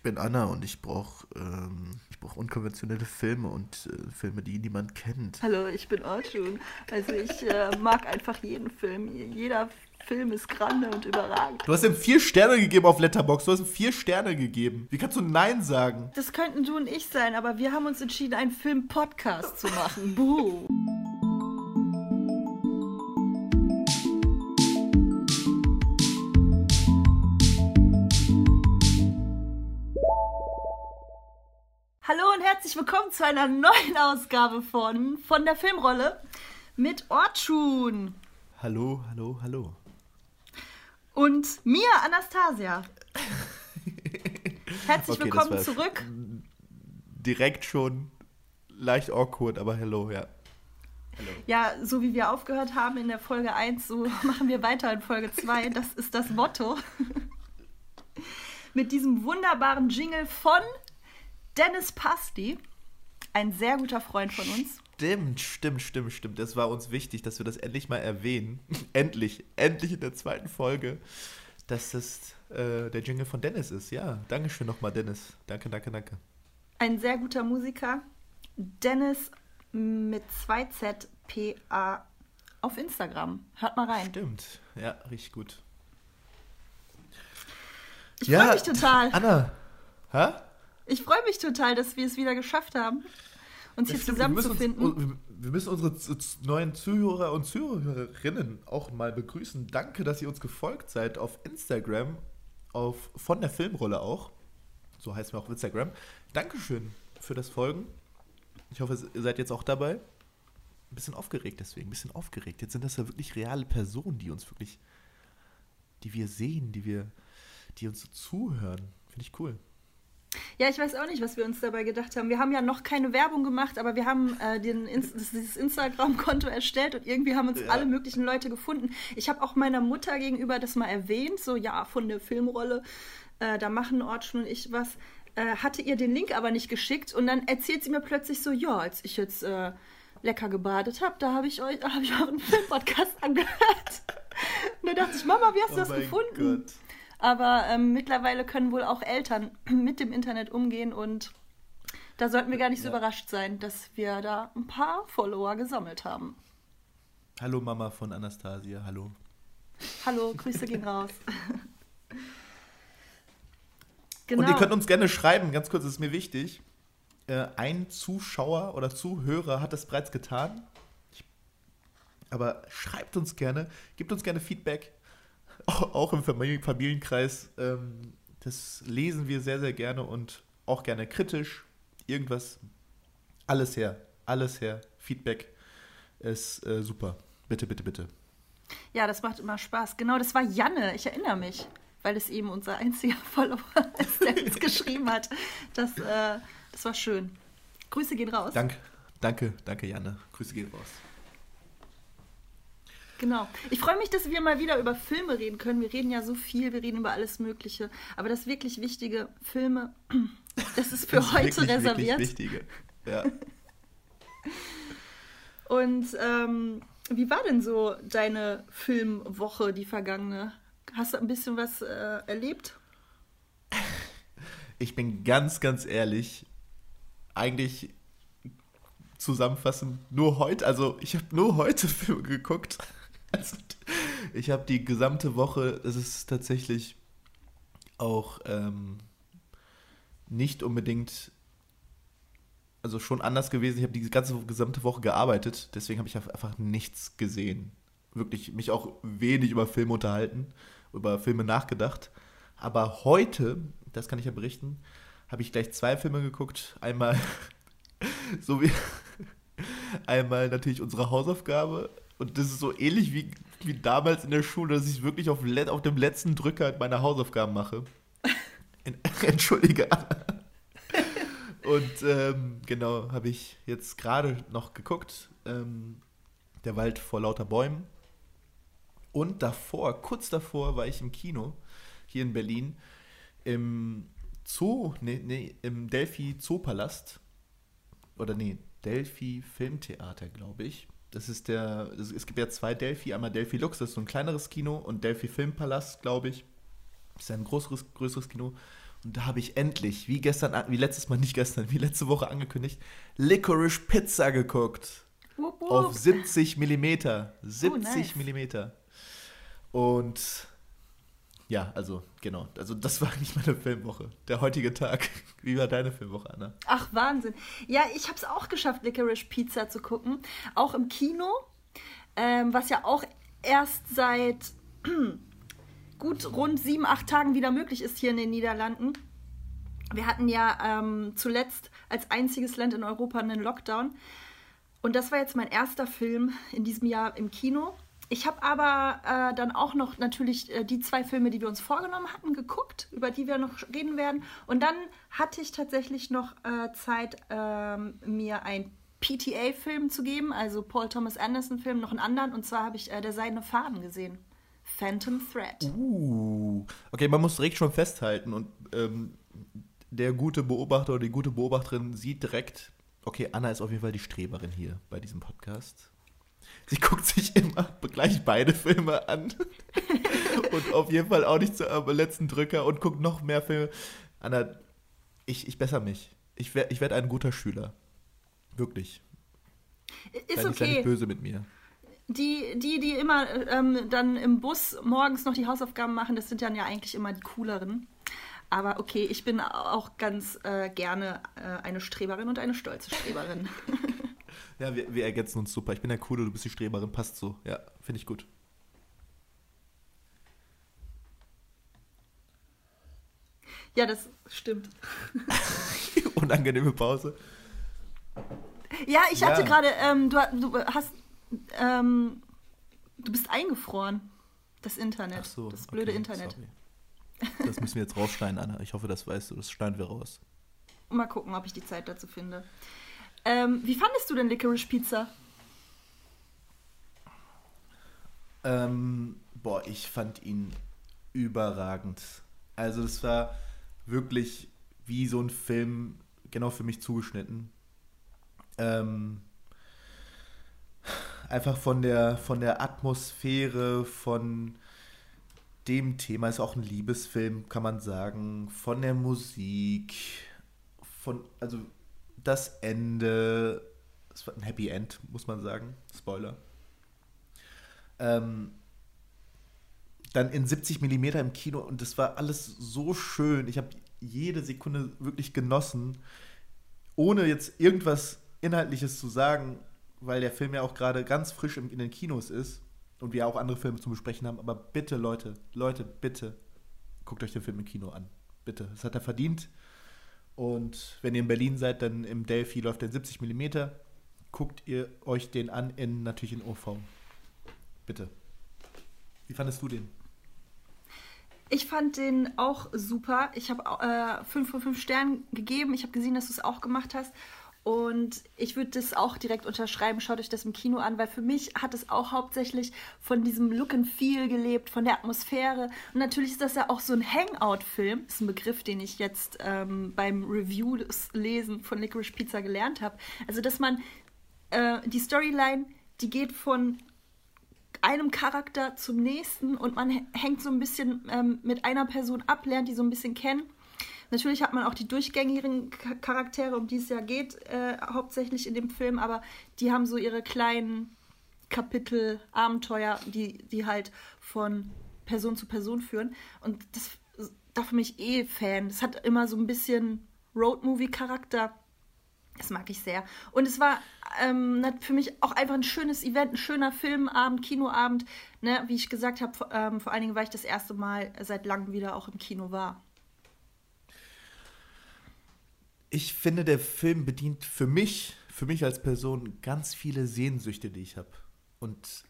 Ich bin Anna und ich brauche ähm, brauch unkonventionelle Filme und äh, Filme, die niemand kennt. Hallo, ich bin Orchun. Also ich äh, mag einfach jeden Film. Jeder Film ist grande und überragend. Du hast ihm vier Sterne gegeben auf Letterbox. Du hast ihm vier Sterne gegeben. Wie kannst du Nein sagen? Das könnten du und ich sein, aber wir haben uns entschieden, einen Film-Podcast zu machen. Buh. Hallo und herzlich willkommen zu einer neuen Ausgabe von, von der Filmrolle mit Ortschun. Hallo, hallo, hallo. Und mir, Anastasia. Herzlich okay, willkommen zurück. Direkt schon leicht awkward, aber hello, ja. Hello. Ja, so wie wir aufgehört haben in der Folge 1, so machen wir weiter in Folge 2. Das ist das Motto. Mit diesem wunderbaren Jingle von Dennis Pasti, ein sehr guter Freund von uns. Stimmt, stimmt, stimmt, stimmt. Das war uns wichtig, dass wir das endlich mal erwähnen. endlich, endlich in der zweiten Folge, dass das äh, der Jingle von Dennis ist. Ja, Dankeschön nochmal, Dennis. Danke, danke, danke. Ein sehr guter Musiker. Dennis mit 2ZPA auf Instagram. Hört mal rein. Stimmt, ja, richtig gut. Ich ja, freue mich total. Anna, hä? Ich freue mich total, dass wir es wieder geschafft haben, uns hier zusammenzufinden. Wir, wir müssen unsere neuen Zuhörer und Zuhörerinnen auch mal begrüßen. Danke, dass ihr uns gefolgt seid auf Instagram, auf von der Filmrolle auch. So heißt mir auch auf Instagram. Dankeschön für das Folgen. Ich hoffe, ihr seid jetzt auch dabei. Ein bisschen aufgeregt deswegen, ein bisschen aufgeregt. Jetzt sind das ja wirklich reale Personen, die uns wirklich, die wir sehen, die wir, die uns so zuhören. Finde ich cool. Ja, ich weiß auch nicht, was wir uns dabei gedacht haben. Wir haben ja noch keine Werbung gemacht, aber wir haben äh, den, dieses Instagram-Konto erstellt und irgendwie haben uns ja. alle möglichen Leute gefunden. Ich habe auch meiner Mutter gegenüber das mal erwähnt, so ja, von der Filmrolle, äh, da machen Ortschun und ich was. Äh, hatte ihr den Link aber nicht geschickt und dann erzählt sie mir plötzlich so, ja, als ich jetzt äh, lecker gebadet habe, da habe ich euch, habe ich euren Filmpodcast angehört. und da dachte ich, Mama, wie hast du oh das gefunden? Gott. Aber ähm, mittlerweile können wohl auch Eltern mit dem Internet umgehen und da sollten wir gar nicht so ja. überrascht sein, dass wir da ein paar Follower gesammelt haben. Hallo Mama von Anastasia, hallo. Hallo, Grüße gehen raus. genau. Und ihr könnt uns gerne schreiben, ganz kurz, das ist mir wichtig. Äh, ein Zuschauer oder Zuhörer hat das bereits getan. aber schreibt uns gerne, gebt uns gerne Feedback auch im Familienkreis, ähm, das lesen wir sehr, sehr gerne und auch gerne kritisch. Irgendwas, alles her, alles her. Feedback ist äh, super. Bitte, bitte, bitte. Ja, das macht immer Spaß. Genau, das war Janne, ich erinnere mich, weil es eben unser einziger Follower ist, der uns geschrieben hat. Das, äh, das war schön. Grüße gehen raus. Dank, danke, danke, Janne. Grüße gehen raus. Genau. Ich freue mich, dass wir mal wieder über Filme reden können. Wir reden ja so viel, wir reden über alles Mögliche. Aber das wirklich Wichtige, Filme, das ist für das heute wirklich, reserviert. Wirklich Wichtige. Ja. Und ähm, wie war denn so deine Filmwoche, die vergangene? Hast du ein bisschen was äh, erlebt? Ich bin ganz, ganz ehrlich. Eigentlich zusammenfassend nur heute, also ich habe nur heute Filme geguckt. Also, ich habe die gesamte Woche, es ist tatsächlich auch ähm, nicht unbedingt, also schon anders gewesen. Ich habe die ganze gesamte Woche gearbeitet, deswegen habe ich einfach nichts gesehen. Wirklich mich auch wenig über Filme unterhalten, über Filme nachgedacht. Aber heute, das kann ich ja berichten, habe ich gleich zwei Filme geguckt. Einmal so wie einmal natürlich unsere Hausaufgabe und das ist so ähnlich wie, wie damals in der Schule, dass ich wirklich auf, auf dem letzten Drücker meine Hausaufgaben mache. Entschuldige. Und ähm, genau, habe ich jetzt gerade noch geguckt. Ähm, der Wald vor lauter Bäumen. Und davor, kurz davor, war ich im Kino hier in Berlin im Zoo, nee, nee, im Delphi Zoopalast. Oder nee, Delphi Filmtheater, glaube ich das ist der, es gibt ja zwei Delphi, einmal Delphi Lux, das ist so ein kleineres Kino, und Delphi Filmpalast, glaube ich, ist ja ein größeres, größeres Kino. Und da habe ich endlich, wie gestern, wie letztes Mal, nicht gestern, wie letzte Woche angekündigt, Licorice Pizza geguckt. Wupp, wupp. Auf 70 Millimeter. 70 oh, nice. Millimeter. Und ja, also genau. Also das war nicht meine Filmwoche. Der heutige Tag. Wie war deine Filmwoche, Anna? Ach, Wahnsinn. Ja, ich habe es auch geschafft, Licorice Pizza zu gucken. Auch im Kino. Ähm, was ja auch erst seit gut rund sieben, acht Tagen wieder möglich ist hier in den Niederlanden. Wir hatten ja ähm, zuletzt als einziges Land in Europa einen Lockdown. Und das war jetzt mein erster Film in diesem Jahr im Kino. Ich habe aber äh, dann auch noch natürlich äh, die zwei Filme, die wir uns vorgenommen hatten, geguckt, über die wir noch reden werden. Und dann hatte ich tatsächlich noch äh, Zeit, ähm, mir ein PTA-Film zu geben, also Paul Thomas Anderson-Film, noch einen anderen. Und zwar habe ich äh, Der Seidene Faden gesehen. Phantom Thread. Uh, okay, man muss direkt schon festhalten. Und ähm, der gute Beobachter oder die gute Beobachterin sieht direkt, okay, Anna ist auf jeden Fall die Streberin hier bei diesem Podcast. Sie guckt sich immer gleich beide Filme an. und auf jeden Fall auch nicht zum letzten Drücker und guckt noch mehr Filme. Anna, ich, ich besser mich. Ich werde ich werd ein guter Schüler. Wirklich. Ist sei okay. Nicht, sei nicht böse mit mir. Die, die, die immer ähm, dann im Bus morgens noch die Hausaufgaben machen, das sind dann ja eigentlich immer die cooleren. Aber okay, ich bin auch ganz äh, gerne äh, eine Streberin und eine stolze Streberin. Ja, wir, wir ergänzen uns super. Ich bin der Coole, du bist die Streberin, passt so. Ja, finde ich gut. Ja, das stimmt. Unangenehme Pause. Ja, ich hatte ja. gerade, ähm, du, du, hast, ähm, du bist eingefroren. Das Internet. Ach so, das blöde okay, Internet. Sorry. Das müssen wir jetzt rausschneiden, Anna. Ich hoffe, das weißt du. Das schneiden wir raus. Mal gucken, ob ich die Zeit dazu finde. Ähm, wie fandest du denn Licorice Pizza? Ähm, boah, ich fand ihn überragend. Also es war wirklich wie so ein Film genau für mich zugeschnitten. Ähm, einfach von der, von der Atmosphäre, von dem Thema, ist auch ein Liebesfilm, kann man sagen, von der Musik, von, also das Ende, es war ein Happy End, muss man sagen. Spoiler. Ähm, dann in 70 mm im Kino und das war alles so schön. Ich habe jede Sekunde wirklich genossen, ohne jetzt irgendwas Inhaltliches zu sagen, weil der Film ja auch gerade ganz frisch in den Kinos ist und wir auch andere Filme zu besprechen haben. Aber bitte, Leute, Leute, bitte, guckt euch den Film im Kino an. Bitte. Das hat er verdient. Und wenn ihr in Berlin seid, dann im Delphi läuft der 70 mm. Guckt ihr euch den an, in, natürlich in OV. Bitte. Wie fandest du den? Ich fand den auch super. Ich habe 5 äh, von 5 Sternen gegeben. Ich habe gesehen, dass du es auch gemacht hast. Und ich würde das auch direkt unterschreiben. Schaut euch das im Kino an, weil für mich hat es auch hauptsächlich von diesem Look and Feel gelebt, von der Atmosphäre. Und natürlich ist das ja auch so ein Hangout-Film. Ist ein Begriff, den ich jetzt ähm, beim Review-Lesen von Licorice Pizza gelernt habe. Also, dass man äh, die Storyline, die geht von einem Charakter zum nächsten und man hängt so ein bisschen ähm, mit einer Person ab, lernt die so ein bisschen kennen Natürlich hat man auch die durchgängigen Charaktere, um die es ja geht, äh, hauptsächlich in dem Film, aber die haben so ihre kleinen Kapitel, Abenteuer, die, die halt von Person zu Person führen. Und das da für mich eh Fan. Das hat immer so ein bisschen Roadmovie-Charakter. Das mag ich sehr. Und es war ähm, für mich auch einfach ein schönes Event, ein schöner Filmabend, Kinoabend. Ne? Wie ich gesagt habe, ähm, vor allen Dingen, weil ich das erste Mal seit langem wieder auch im Kino war ich finde, der Film bedient für mich, für mich als Person ganz viele Sehnsüchte, die ich habe. Und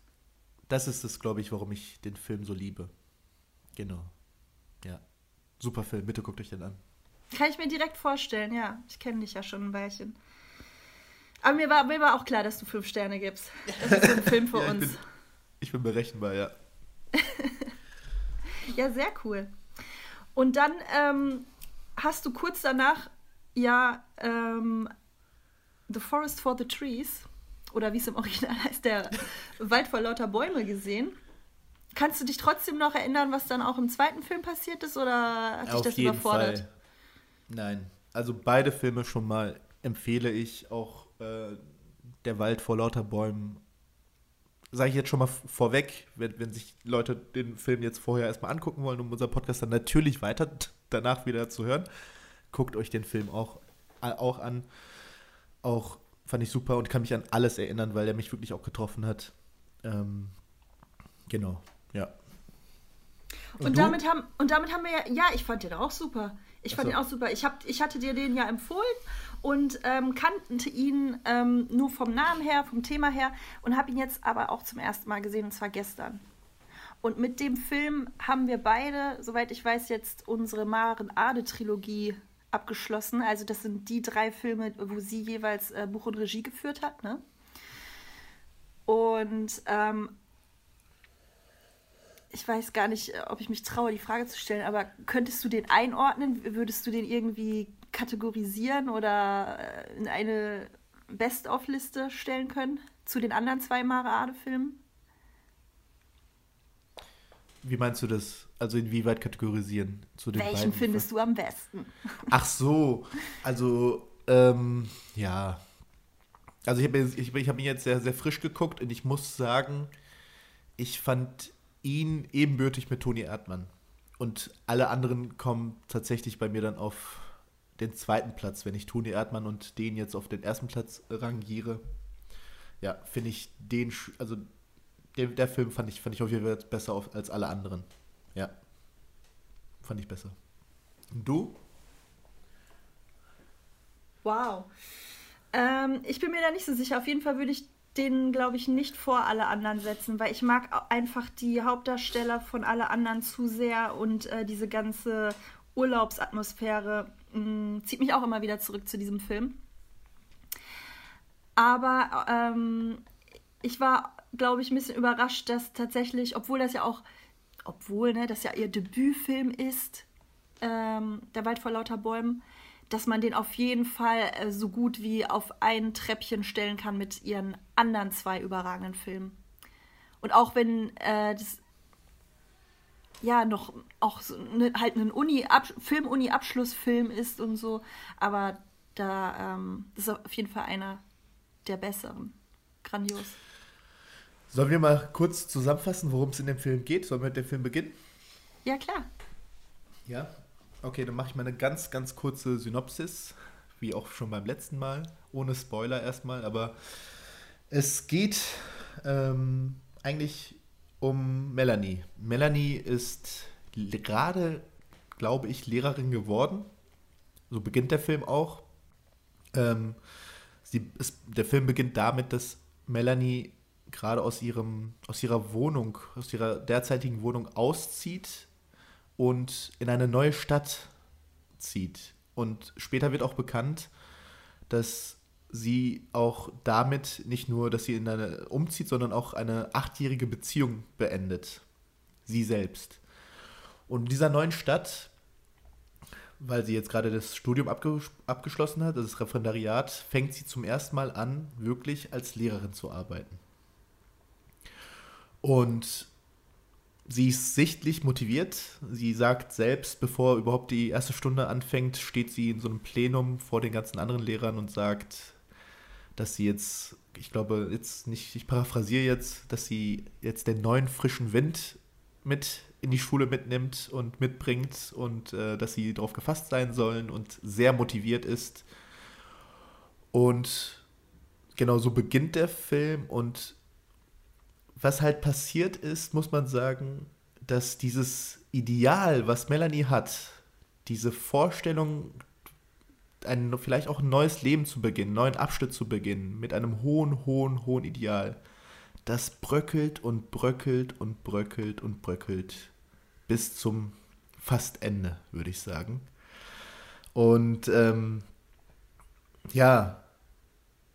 das ist es, glaube ich, warum ich den Film so liebe. Genau. Ja. Super Film, bitte guckt euch den an. Kann ich mir direkt vorstellen, ja. Ich kenne dich ja schon ein Weilchen. Aber mir war, mir war auch klar, dass du fünf Sterne gibst. Das ist so ein Film für ja, uns. Bin, ich bin berechenbar, ja. ja, sehr cool. Und dann ähm, hast du kurz danach ja ähm, The Forest for the Trees oder wie es im Original heißt, der Wald vor lauter Bäume gesehen. Kannst du dich trotzdem noch erinnern, was dann auch im zweiten Film passiert ist oder hat dich Auf das jeden überfordert? Fall. Nein, also beide Filme schon mal empfehle ich. Auch äh, Der Wald vor lauter Bäumen. Sage ich jetzt schon mal vorweg, wenn, wenn sich Leute den Film jetzt vorher erstmal angucken wollen, um unser Podcast dann natürlich weiter danach wieder zu hören, guckt euch den Film auch, auch an. Auch fand ich super und kann mich an alles erinnern, weil er mich wirklich auch getroffen hat. Ähm, genau, ja. Und, und damit haben und damit haben wir ja, ja, ich fand den auch super. Ich fand so. ihn auch super. Ich, hab, ich hatte dir den ja empfohlen und ähm, kannte ihn ähm, nur vom Namen her, vom Thema her und habe ihn jetzt aber auch zum ersten Mal gesehen und zwar gestern. Und mit dem Film haben wir beide, soweit ich weiß, jetzt unsere Maren Ade-Trilogie abgeschlossen. Also das sind die drei Filme, wo sie jeweils äh, Buch und Regie geführt hat. Ne? Und ähm, ich weiß gar nicht, ob ich mich traue, die Frage zu stellen, aber könntest du den einordnen? Würdest du den irgendwie kategorisieren oder äh, in eine Best-of-Liste stellen können zu den anderen zwei Mare Ade-Filmen? Wie meinst du das? Also inwieweit kategorisieren? Zu den Welchen findest du am besten? Ach so, also ähm, ja. Also ich habe ich, ich hab ihn jetzt sehr, sehr frisch geguckt und ich muss sagen, ich fand ihn ebenbürtig mit Toni Erdmann. Und alle anderen kommen tatsächlich bei mir dann auf den zweiten Platz, wenn ich Toni Erdmann und den jetzt auf den ersten Platz rangiere. Ja, finde ich den, also der, der Film fand ich, fand ich auf jeden Fall besser auf, als alle anderen. Ja. Fand ich besser. Und du? Wow. Ähm, ich bin mir da nicht so sicher. Auf jeden Fall würde ich den, glaube ich, nicht vor alle anderen setzen, weil ich mag einfach die Hauptdarsteller von alle anderen zu sehr und äh, diese ganze Urlaubsatmosphäre mh, mm, zieht mich auch immer wieder zurück zu diesem Film. Aber ähm, ich war glaube ich, ein bisschen überrascht, dass tatsächlich, obwohl das ja auch, obwohl, ne, das ja ihr Debütfilm ist, ähm, Der Wald vor lauter Bäumen, dass man den auf jeden Fall äh, so gut wie auf ein Treppchen stellen kann mit ihren anderen zwei überragenden Filmen. Und auch wenn äh, das ja noch auch so ne, halt ein Uni Film-Uni-Abschlussfilm ist und so, aber da ähm, ist auf jeden Fall einer der besseren. Grandios. Sollen wir mal kurz zusammenfassen, worum es in dem Film geht? Sollen wir mit dem Film beginnen? Ja, klar. Ja, okay, dann mache ich mal eine ganz, ganz kurze Synopsis, wie auch schon beim letzten Mal, ohne Spoiler erstmal, aber es geht ähm, eigentlich um Melanie. Melanie ist gerade, glaube ich, Lehrerin geworden. So beginnt der Film auch. Ähm, sie ist, der Film beginnt damit, dass Melanie gerade aus ihrem, aus ihrer Wohnung, aus ihrer derzeitigen Wohnung auszieht und in eine neue Stadt zieht. Und später wird auch bekannt, dass sie auch damit nicht nur, dass sie in eine umzieht, sondern auch eine achtjährige Beziehung beendet. Sie selbst. Und in dieser neuen Stadt, weil sie jetzt gerade das Studium abges abgeschlossen hat, das Referendariat, fängt sie zum ersten Mal an, wirklich als Lehrerin zu arbeiten. Und sie ist sichtlich motiviert. Sie sagt selbst, bevor überhaupt die erste Stunde anfängt, steht sie in so einem Plenum vor den ganzen anderen Lehrern und sagt, dass sie jetzt, ich glaube, jetzt nicht, ich paraphrasiere jetzt, dass sie jetzt den neuen frischen Wind mit in die Schule mitnimmt und mitbringt und äh, dass sie darauf gefasst sein sollen und sehr motiviert ist. Und genau so beginnt der Film und was halt passiert ist, muss man sagen, dass dieses Ideal, was Melanie hat, diese Vorstellung, ein, vielleicht auch ein neues Leben zu beginnen, einen neuen Abschnitt zu beginnen, mit einem hohen, hohen, hohen Ideal, das bröckelt und bröckelt und bröckelt und bröckelt bis zum fast Ende, würde ich sagen. Und ähm, ja,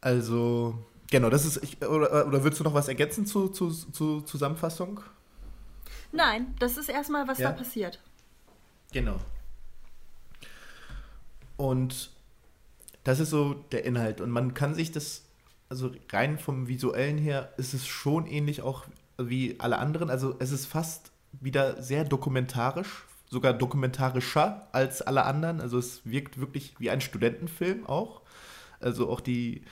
also Genau, das ist. Ich, oder, oder würdest du noch was ergänzen zur zu, zu Zusammenfassung? Nein, das ist erstmal, was ja? da passiert. Genau. Und das ist so der Inhalt. Und man kann sich das, also rein vom visuellen her, ist es schon ähnlich auch wie alle anderen. Also es ist fast wieder sehr dokumentarisch, sogar dokumentarischer als alle anderen. Also es wirkt wirklich wie ein Studentenfilm auch. Also auch die,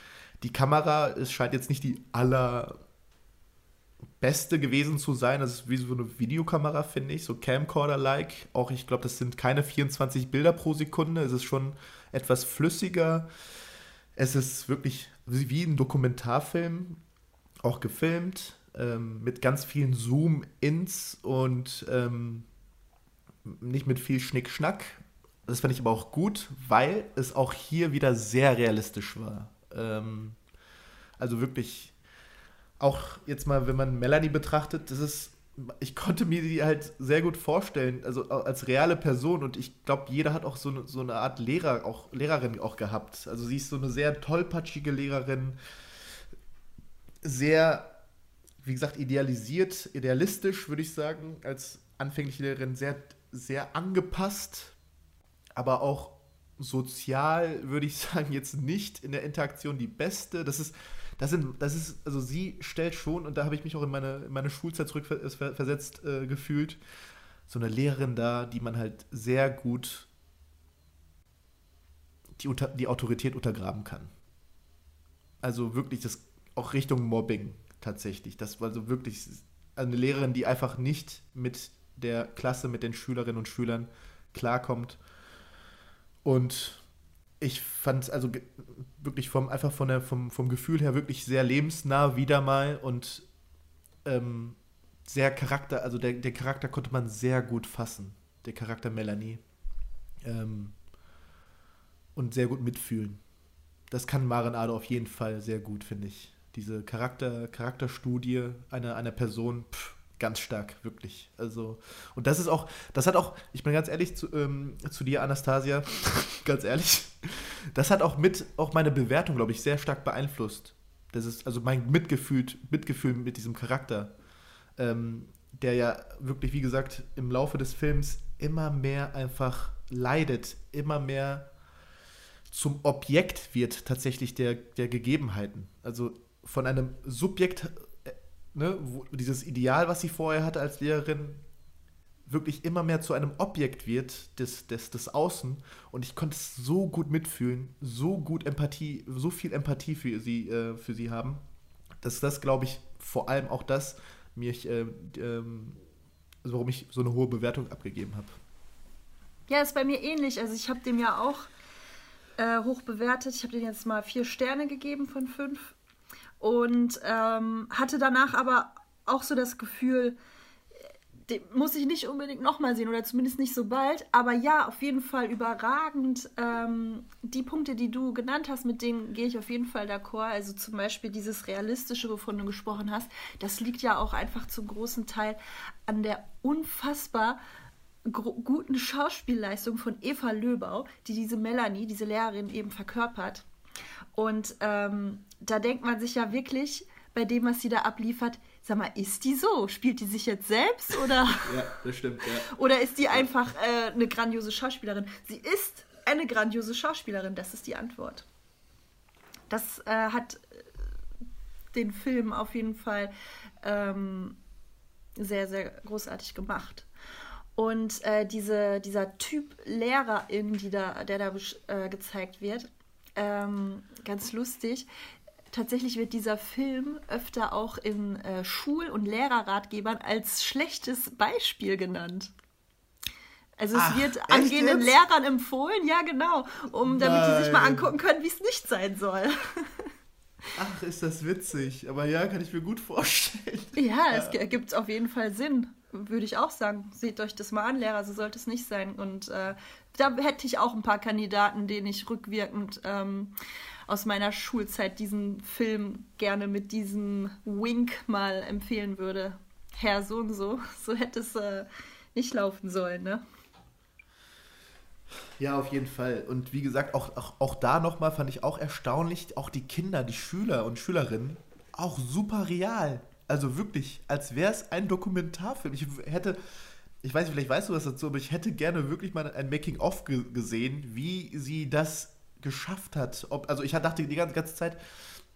die Kamera, es scheint jetzt nicht die allerbeste gewesen zu sein. Das ist wie so eine Videokamera, finde ich, so Camcorder-like. Auch ich glaube, das sind keine 24 Bilder pro Sekunde. Es ist schon etwas flüssiger. Es ist wirklich wie ein Dokumentarfilm, auch gefilmt, ähm, mit ganz vielen Zoom-Ins und ähm, nicht mit viel Schnick-Schnack. Das fand ich aber auch gut, weil es auch hier wieder sehr realistisch war. Ähm, also wirklich, auch jetzt mal, wenn man Melanie betrachtet, das ist, ich konnte mir die halt sehr gut vorstellen, also als reale Person. Und ich glaube, jeder hat auch so eine, so eine Art Lehrer, auch Lehrerin auch gehabt. Also sie ist so eine sehr tollpatschige Lehrerin, sehr, wie gesagt, idealisiert, idealistisch, würde ich sagen, als anfängliche Lehrerin. Sehr sehr angepasst, aber auch sozial, würde ich sagen, jetzt nicht in der Interaktion die beste. Das ist, das sind, das ist, also sie stellt schon, und da habe ich mich auch in meine, in meine Schulzeit zurückversetzt äh, gefühlt, so eine Lehrerin da, die man halt sehr gut die, unter, die Autorität untergraben kann. Also wirklich das auch Richtung Mobbing tatsächlich. Das war so wirklich eine Lehrerin, die einfach nicht mit der Klasse mit den Schülerinnen und Schülern klarkommt. Und ich fand es also wirklich vom, einfach von der, vom, vom Gefühl her wirklich sehr lebensnah wieder mal und ähm, sehr Charakter, also der, der Charakter konnte man sehr gut fassen, der Charakter Melanie. Ähm, und sehr gut mitfühlen. Das kann Maren Ade auf jeden Fall sehr gut, finde ich. Diese Charakter, Charakterstudie einer, einer Person, pff, ganz stark, wirklich. Also, und das ist auch, das hat auch, ich bin ganz ehrlich zu, ähm, zu dir, Anastasia, ganz ehrlich, das hat auch mit, auch meine Bewertung, glaube ich, sehr stark beeinflusst. Das ist, also mein Mitgefühl, Mitgefühl mit diesem Charakter, ähm, der ja wirklich, wie gesagt, im Laufe des Films immer mehr einfach leidet, immer mehr zum Objekt wird tatsächlich der, der Gegebenheiten. Also von einem Subjekt ne, dieses Ideal, was sie vorher hatte als Lehrerin, wirklich immer mehr zu einem Objekt wird des, des, des Außen. Und ich konnte es so gut mitfühlen, so gut Empathie, so viel Empathie für sie, äh, für sie haben, dass das, glaube ich, vor allem auch das mich, äh, ähm, also warum ich so eine hohe Bewertung abgegeben habe. Ja, ist bei mir ähnlich. Also ich habe dem ja auch äh, hoch bewertet. Ich habe den jetzt mal vier Sterne gegeben von fünf und ähm, hatte danach aber auch so das Gefühl, den muss ich nicht unbedingt nochmal sehen oder zumindest nicht so bald. Aber ja, auf jeden Fall überragend. Ähm, die Punkte, die du genannt hast, mit denen gehe ich auf jeden Fall d'accord. Also zum Beispiel dieses Realistische, wovon du gesprochen hast, das liegt ja auch einfach zum großen Teil an der unfassbar guten Schauspielleistung von Eva Löbau, die diese Melanie, diese Lehrerin eben verkörpert. Und ähm, da denkt man sich ja wirklich bei dem, was sie da abliefert, sag mal, ist die so? Spielt die sich jetzt selbst oder? ja, das stimmt, ja. Oder ist die einfach äh, eine grandiose Schauspielerin? Sie ist eine grandiose Schauspielerin, das ist die Antwort. Das äh, hat äh, den Film auf jeden Fall ähm, sehr, sehr großartig gemacht. Und äh, diese, dieser Typ Lehrerin, die da, der da äh, gezeigt wird, ähm, ganz lustig. Tatsächlich wird dieser Film öfter auch in äh, Schul- und Lehrerratgebern als schlechtes Beispiel genannt. Also es Ach, wird angehenden jetzt? Lehrern empfohlen, ja genau, um damit Nein. die sich mal angucken können, wie es nicht sein soll. Ach, ist das witzig. Aber ja, kann ich mir gut vorstellen. Ja, es ergibt auf jeden Fall Sinn, würde ich auch sagen. Seht euch das mal an, Lehrer, so sollte es nicht sein. Und äh, da hätte ich auch ein paar Kandidaten, denen ich rückwirkend ähm, aus meiner Schulzeit diesen Film gerne mit diesem Wink mal empfehlen würde. Herr so und so, so hätte es äh, nicht laufen sollen, ne? Ja, auf jeden Fall. Und wie gesagt, auch, auch, auch da nochmal fand ich auch erstaunlich, auch die Kinder, die Schüler und Schülerinnen, auch super real. Also wirklich, als wäre es ein Dokumentarfilm. Ich hätte, ich weiß, vielleicht weißt du was dazu, aber ich hätte gerne wirklich mal ein Making-of gesehen, wie sie das geschafft hat. Ob, also ich dachte die ganze, ganze Zeit,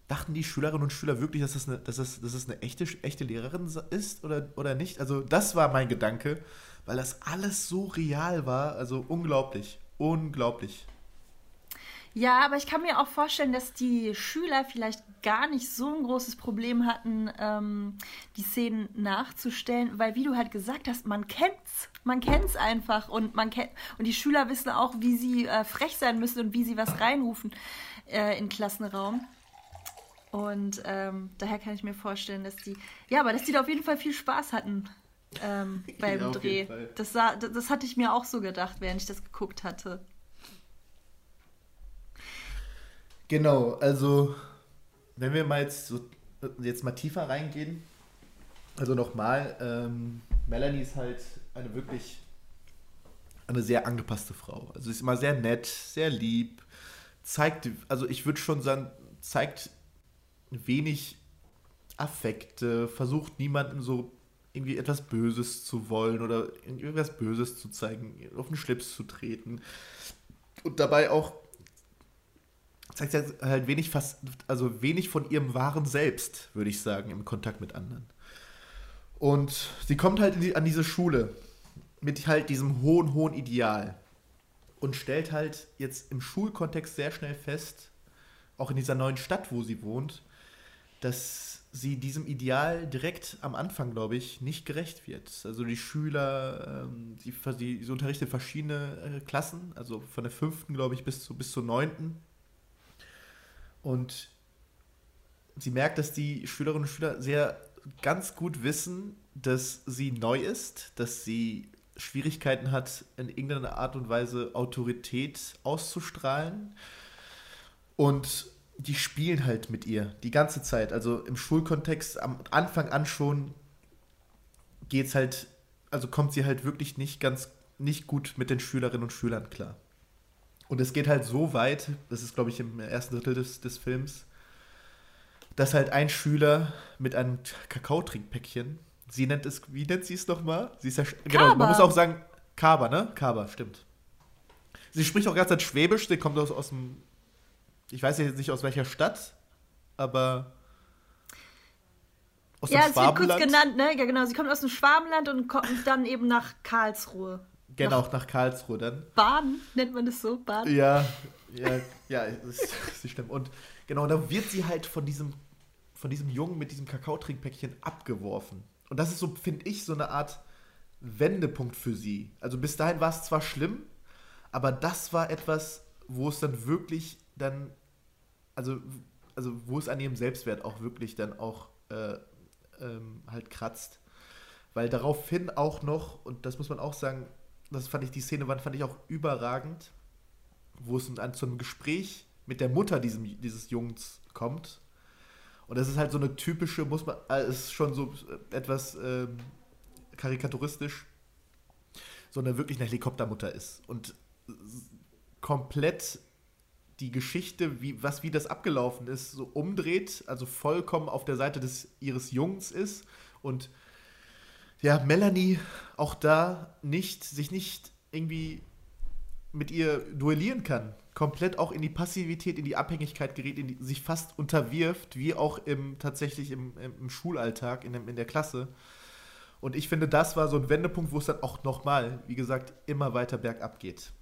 dachten die Schülerinnen und Schüler wirklich, dass das eine, dass das, dass das eine echte, echte Lehrerin ist oder, oder nicht? Also das war mein Gedanke, weil das alles so real war. Also unglaublich, unglaublich. Ja, aber ich kann mir auch vorstellen, dass die Schüler vielleicht gar nicht so ein großes Problem hatten, ähm, die Szenen nachzustellen, weil wie du halt gesagt hast, man kennt's, man kennt's einfach und man kennt und die Schüler wissen auch, wie sie äh, frech sein müssen und wie sie was reinrufen äh, in Klassenraum. Und ähm, daher kann ich mir vorstellen, dass die, ja, aber dass die da auf jeden Fall viel Spaß hatten ähm, beim ja, Dreh. Das, sah, das, das hatte ich mir auch so gedacht, während ich das geguckt hatte. Genau, also wenn wir mal jetzt, so, jetzt mal tiefer reingehen, also nochmal, ähm, Melanie ist halt eine wirklich eine sehr angepasste Frau. Also sie ist immer sehr nett, sehr lieb, zeigt, also ich würde schon sagen, zeigt wenig Affekte, versucht niemandem so irgendwie etwas Böses zu wollen oder irgendwas Böses zu zeigen, auf den Schlips zu treten. Und dabei auch zeigt sie halt wenig fast, also wenig von ihrem wahren Selbst, würde ich sagen, im Kontakt mit anderen. Und sie kommt halt die, an diese Schule mit halt diesem hohen, hohen Ideal und stellt halt jetzt im Schulkontext sehr schnell fest, auch in dieser neuen Stadt, wo sie wohnt, dass sie diesem Ideal direkt am Anfang, glaube ich, nicht gerecht wird. Also die Schüler, ähm, die, sie unterrichtet verschiedene äh, Klassen, also von der fünften, glaube ich, bis, zu, bis zur neunten. Und sie merkt, dass die Schülerinnen und Schüler sehr ganz gut wissen, dass sie neu ist, dass sie Schwierigkeiten hat, in irgendeiner Art und Weise Autorität auszustrahlen. Und die spielen halt mit ihr die ganze Zeit. Also im Schulkontext am Anfang an schon geht's halt, also kommt sie halt wirklich nicht ganz, nicht gut mit den Schülerinnen und Schülern klar. Und es geht halt so weit, das ist glaube ich im ersten Drittel des, des Films, dass halt ein Schüler mit einem Kakaotrinkpäckchen, sie nennt es, wie nennt sie es nochmal? Sie ist ja, genau, man muss auch sagen, Kaba, ne? Kaba, stimmt. Sie spricht auch ganz Schwäbisch, sie kommt aus, aus dem, ich weiß jetzt nicht aus welcher Stadt, aber aus ja, dem Schwabenland. Ja, es wird kurz genannt, ne? Ja, genau, sie kommt aus dem Schwabenland und kommt dann eben nach Karlsruhe. Genau, nach, nach Karlsruhe dann. Baden, nennt man das so? Baden? Ja, ja, ja, das ist, ist schlimm. Und genau, da wird sie halt von diesem, von diesem Jungen mit diesem Kakaotrinkpäckchen abgeworfen. Und das ist so, finde ich, so eine Art Wendepunkt für sie. Also bis dahin war es zwar schlimm, aber das war etwas, wo es dann wirklich dann, also, also wo es an ihrem Selbstwert auch wirklich dann auch äh, ähm, halt kratzt. Weil daraufhin auch noch, und das muss man auch sagen, das fand ich, die Szene fand ich auch überragend, wo es dann zu einem Gespräch mit der Mutter diesem, dieses Jungs kommt. Und das ist halt so eine typische, muss man, äh, ist schon so etwas ähm, karikaturistisch, so eine wirklich eine Helikoptermutter ist. Und komplett die Geschichte, wie, was wie das abgelaufen ist, so umdreht, also vollkommen auf der Seite des ihres Jungs ist und ja, Melanie auch da nicht, sich nicht irgendwie mit ihr duellieren kann. Komplett auch in die Passivität, in die Abhängigkeit gerät, in die, sich fast unterwirft, wie auch im tatsächlich im, im Schulalltag, in, in der Klasse. Und ich finde, das war so ein Wendepunkt, wo es dann auch nochmal, wie gesagt, immer weiter bergab geht.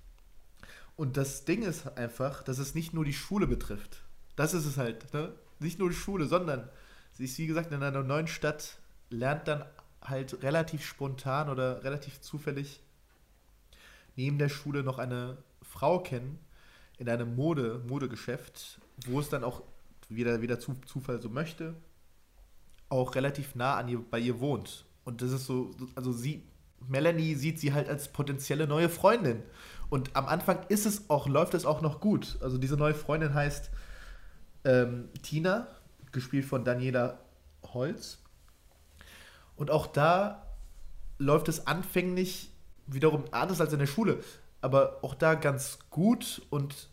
Und das Ding ist einfach, dass es nicht nur die Schule betrifft. Das ist es halt. Ne? Nicht nur die Schule, sondern sie ist, wie gesagt, in einer neuen Stadt, lernt dann halt relativ spontan oder relativ zufällig neben der Schule noch eine Frau kennen in einem Mode, Modegeschäft, wo es dann auch wieder, wieder zu, Zufall so möchte, auch relativ nah an ihr, bei ihr wohnt. Und das ist so, also sie, Melanie sieht sie halt als potenzielle neue Freundin. Und am Anfang ist es auch, läuft es auch noch gut. Also diese neue Freundin heißt ähm, Tina, gespielt von Daniela Holz. Und auch da läuft es anfänglich wiederum anders als in der Schule, aber auch da ganz gut und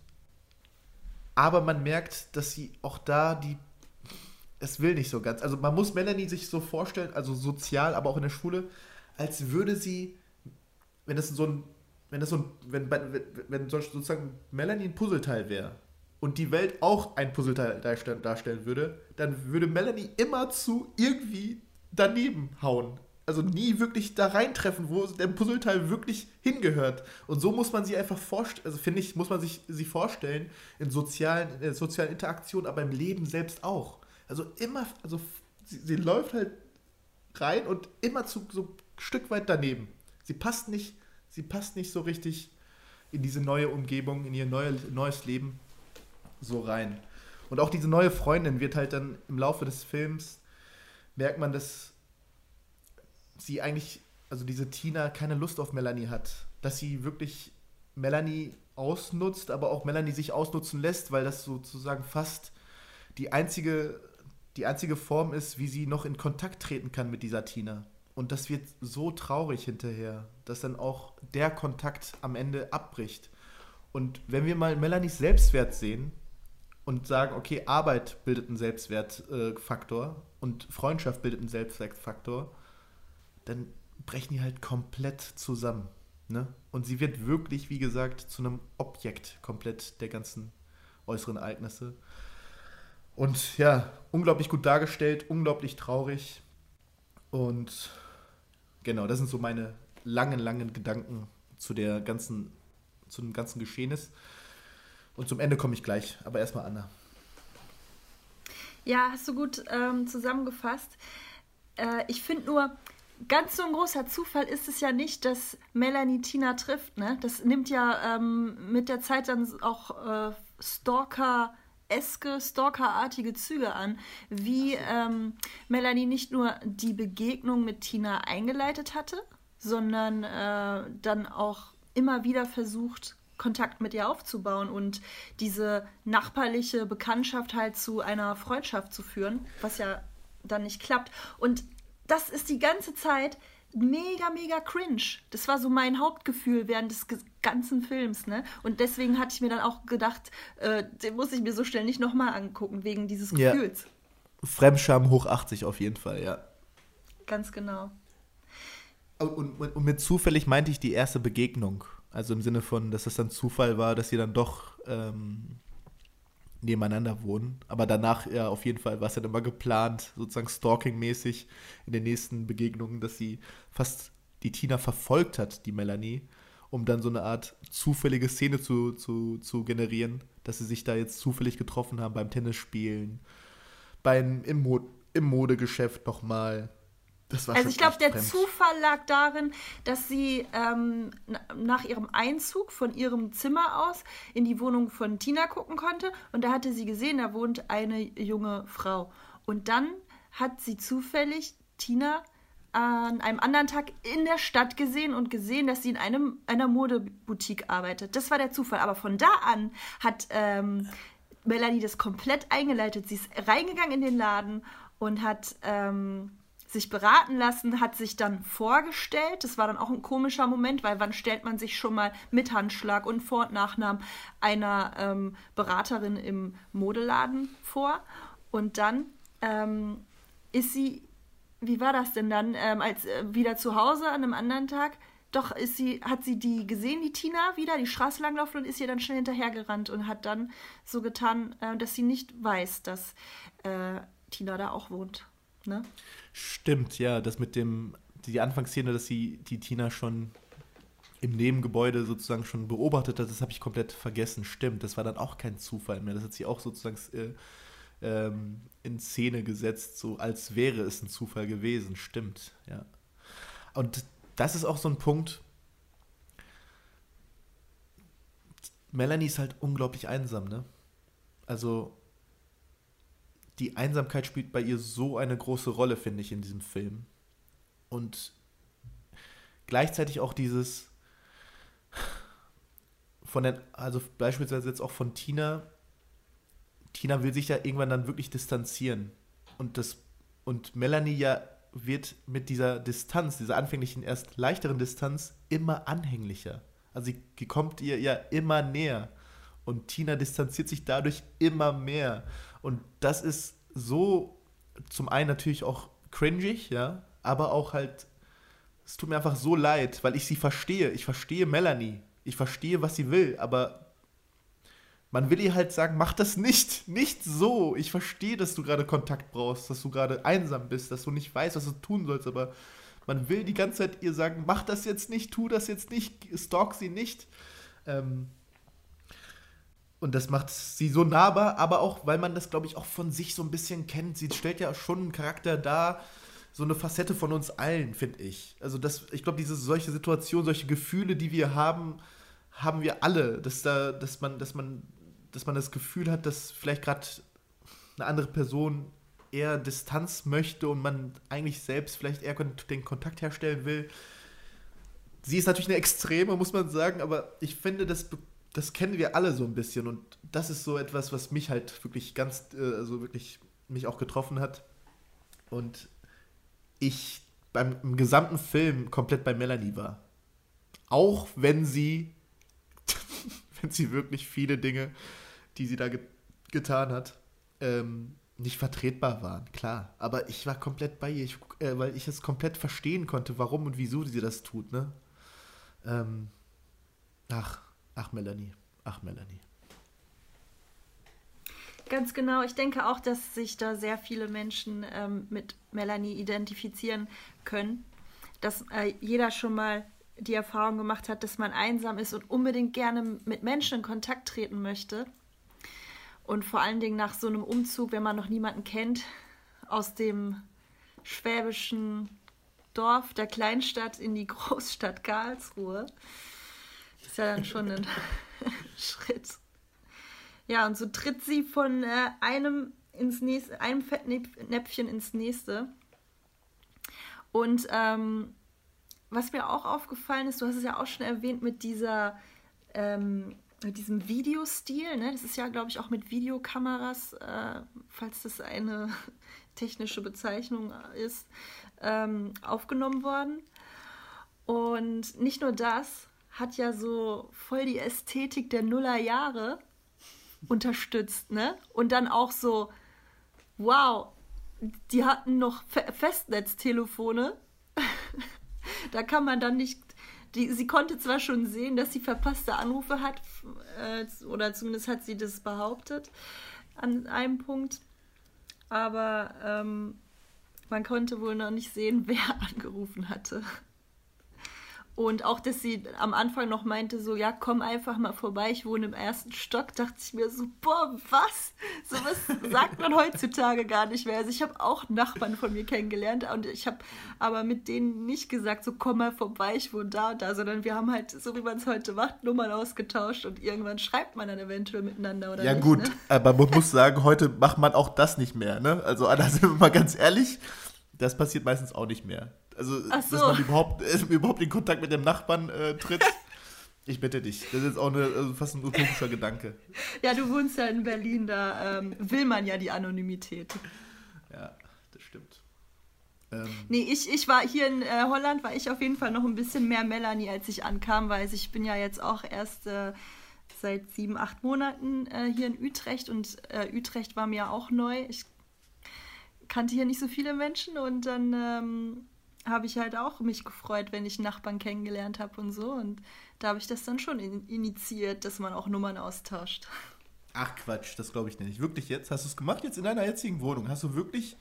aber man merkt, dass sie auch da die es will nicht so ganz. Also man muss Melanie sich so vorstellen, also sozial, aber auch in der Schule, als würde sie, wenn das so ein, wenn das so ein, wenn, wenn, wenn sozusagen Melanie ein Puzzleteil wäre und die Welt auch ein Puzzleteil darstellen würde, dann würde Melanie immer zu irgendwie daneben hauen. Also nie wirklich da reintreffen, wo der Puzzleteil wirklich hingehört. Und so muss man sie einfach vorstellen, also finde ich, muss man sich sie vorstellen in sozialen, in sozialen Interaktion, aber im Leben selbst auch. Also immer, also sie, sie läuft halt rein und immer zu so ein Stück weit daneben. Sie passt nicht, sie passt nicht so richtig in diese neue Umgebung, in ihr neue, neues Leben so rein. Und auch diese neue Freundin wird halt dann im Laufe des Films, merkt man, dass sie eigentlich, also diese Tina, keine Lust auf Melanie hat. Dass sie wirklich Melanie ausnutzt, aber auch Melanie sich ausnutzen lässt, weil das sozusagen fast die einzige, die einzige Form ist, wie sie noch in Kontakt treten kann mit dieser Tina. Und das wird so traurig hinterher, dass dann auch der Kontakt am Ende abbricht. Und wenn wir mal Melanies Selbstwert sehen und sagen, okay, Arbeit bildet einen Selbstwertfaktor und Freundschaft bildet einen Selbstwertfaktor, dann brechen die halt komplett zusammen. Ne? Und sie wird wirklich, wie gesagt, zu einem Objekt komplett der ganzen äußeren Ereignisse. Und ja, unglaublich gut dargestellt, unglaublich traurig. Und genau, das sind so meine langen, langen Gedanken zu der ganzen, zu dem ganzen Geschehnis. Und zum Ende komme ich gleich, aber erstmal Anna. Ja, hast du gut ähm, zusammengefasst. Äh, ich finde nur, ganz so ein großer Zufall ist es ja nicht, dass Melanie Tina trifft. Ne? Das nimmt ja ähm, mit der Zeit dann auch äh, Stalker eske, stalkerartige Züge an, wie ähm, Melanie nicht nur die Begegnung mit Tina eingeleitet hatte, sondern äh, dann auch immer wieder versucht, Kontakt mit ihr aufzubauen und diese nachbarliche Bekanntschaft halt zu einer Freundschaft zu führen, was ja dann nicht klappt. Und das ist die ganze Zeit mega, mega cringe. Das war so mein Hauptgefühl während des ganzen Films, ne? Und deswegen hatte ich mir dann auch gedacht, äh, den muss ich mir so schnell nicht nochmal angucken, wegen dieses Gefühls. Ja. Fremdscham hoch 80 auf jeden Fall, ja. Ganz genau. Und, und, und, mit zufällig meinte ich die erste Begegnung. Also im Sinne von, dass es dann Zufall war, dass sie dann doch ähm, nebeneinander wohnen. Aber danach, ja, auf jeden Fall war es dann immer geplant, sozusagen stalking-mäßig in den nächsten Begegnungen, dass sie fast die Tina verfolgt hat, die Melanie, um dann so eine Art zufällige Szene zu, zu, zu generieren, dass sie sich da jetzt zufällig getroffen haben beim Tennisspielen, beim, im, Mo im Modegeschäft nochmal also ich glaube, der fremd. Zufall lag darin, dass sie ähm, nach ihrem Einzug von ihrem Zimmer aus in die Wohnung von Tina gucken konnte und da hatte sie gesehen, da wohnt eine junge Frau. Und dann hat sie zufällig Tina an einem anderen Tag in der Stadt gesehen und gesehen, dass sie in einem, einer Modeboutique arbeitet. Das war der Zufall. Aber von da an hat ähm, Melanie das komplett eingeleitet. Sie ist reingegangen in den Laden und hat ähm, sich beraten lassen, hat sich dann vorgestellt. Das war dann auch ein komischer Moment, weil wann stellt man sich schon mal mit Handschlag und Vor- und Nachnamen einer ähm, Beraterin im Modeladen vor? Und dann ähm, ist sie, wie war das denn dann, ähm, als äh, wieder zu Hause an einem anderen Tag? Doch ist sie, hat sie die gesehen, die Tina, wieder die Straße langlaufen und ist ihr dann schnell hinterhergerannt und hat dann so getan, äh, dass sie nicht weiß, dass äh, Tina da auch wohnt. Ne? Stimmt, ja, das mit dem, die Anfangsszene, dass sie die Tina schon im Nebengebäude sozusagen schon beobachtet hat, das habe ich komplett vergessen. Stimmt, das war dann auch kein Zufall mehr. Das hat sie auch sozusagen äh, ähm, in Szene gesetzt, so als wäre es ein Zufall gewesen. Stimmt, ja. Und das ist auch so ein Punkt. Melanie ist halt unglaublich einsam, ne? Also die Einsamkeit spielt bei ihr so eine große Rolle, finde ich, in diesem Film. Und gleichzeitig auch dieses von den, also beispielsweise jetzt auch von Tina. Tina will sich ja irgendwann dann wirklich distanzieren. Und das, und Melanie ja wird mit dieser Distanz, dieser anfänglichen erst leichteren Distanz, immer anhänglicher. Also sie kommt ihr ja immer näher. Und Tina distanziert sich dadurch immer mehr. Und das ist so zum einen natürlich auch cringig, ja, aber auch halt, es tut mir einfach so leid, weil ich sie verstehe. Ich verstehe Melanie. Ich verstehe, was sie will, aber man will ihr halt sagen, mach das nicht, nicht so. Ich verstehe, dass du gerade Kontakt brauchst, dass du gerade einsam bist, dass du nicht weißt, was du tun sollst, aber man will die ganze Zeit ihr sagen, mach das jetzt nicht, tu das jetzt nicht, stalk sie nicht. Ähm, und das macht sie so nahbar, aber auch, weil man das, glaube ich, auch von sich so ein bisschen kennt. Sie stellt ja schon einen Charakter dar, so eine Facette von uns allen, finde ich. Also das, ich glaube, diese solche Situationen, solche Gefühle, die wir haben, haben wir alle, dass da, dass man, dass man dass man das Gefühl hat, dass vielleicht gerade eine andere Person eher Distanz möchte und man eigentlich selbst vielleicht eher den Kontakt herstellen will. Sie ist natürlich eine Extreme, muss man sagen, aber ich finde, das, das kennen wir alle so ein bisschen und das ist so etwas, was mich halt wirklich ganz, äh, also wirklich mich auch getroffen hat. Und ich beim im gesamten Film komplett bei Melanie war. Auch wenn sie, wenn sie wirklich viele Dinge die sie da ge getan hat, ähm, nicht vertretbar waren, klar. Aber ich war komplett bei ihr, ich, äh, weil ich es komplett verstehen konnte, warum und wieso sie das tut, ne? Ähm, ach, ach, Melanie, ach, Melanie. Ganz genau. Ich denke auch, dass sich da sehr viele Menschen ähm, mit Melanie identifizieren können. Dass äh, jeder schon mal die Erfahrung gemacht hat, dass man einsam ist und unbedingt gerne mit Menschen in Kontakt treten möchte. Und vor allen Dingen nach so einem Umzug, wenn man noch niemanden kennt, aus dem schwäbischen Dorf, der Kleinstadt in die Großstadt Karlsruhe. Ist ja dann schon ein Schritt. Ja, und so tritt sie von äh, einem ins nächste, einem Fettnäpfchen ins nächste. Und ähm, was mir auch aufgefallen ist, du hast es ja auch schon erwähnt mit dieser ähm, mit diesem Videostil, ne? das ist ja, glaube ich, auch mit Videokameras, äh, falls das eine technische Bezeichnung ist, ähm, aufgenommen worden. Und nicht nur das, hat ja so voll die Ästhetik der Nullerjahre unterstützt, ne? Und dann auch so, wow, die hatten noch Festnetztelefone. da kann man dann nicht die, sie konnte zwar schon sehen, dass sie verpasste Anrufe hat, äh, oder zumindest hat sie das behauptet an einem Punkt, aber ähm, man konnte wohl noch nicht sehen, wer angerufen hatte. Und auch, dass sie am Anfang noch meinte, so, ja, komm einfach mal vorbei, ich wohne im ersten Stock, dachte ich mir so, boah, was? So was sagt man heutzutage gar nicht mehr. Also ich habe auch Nachbarn von mir kennengelernt und ich habe aber mit denen nicht gesagt, so, komm mal vorbei, ich wohne da und da, sondern wir haben halt, so wie man es heute macht, Nummern ausgetauscht und irgendwann schreibt man dann eventuell miteinander oder Ja nicht, gut, ne? aber man muss sagen, heute macht man auch das nicht mehr, ne? Also, da sind wir mal ganz ehrlich, das passiert meistens auch nicht mehr. Also, so. dass man überhaupt, äh, überhaupt in Kontakt mit dem Nachbarn äh, tritt. Ich bitte dich. Das ist jetzt auch eine, also fast ein utopischer Gedanke. Ja, du wohnst ja in Berlin, da ähm, will man ja die Anonymität. Ja, das stimmt. Ähm, nee, ich, ich war hier in äh, Holland, war ich auf jeden Fall noch ein bisschen mehr Melanie, als ich ankam, weil ich bin ja jetzt auch erst äh, seit sieben, acht Monaten äh, hier in Utrecht und äh, Utrecht war mir auch neu. Ich kannte hier nicht so viele Menschen und dann ähm, habe ich halt auch mich gefreut, wenn ich Nachbarn kennengelernt habe und so. Und da habe ich das dann schon in, initiiert, dass man auch Nummern austauscht. Ach Quatsch, das glaube ich nicht. Wirklich jetzt? Hast du es gemacht jetzt in deiner jetzigen Wohnung? Hast du wirklich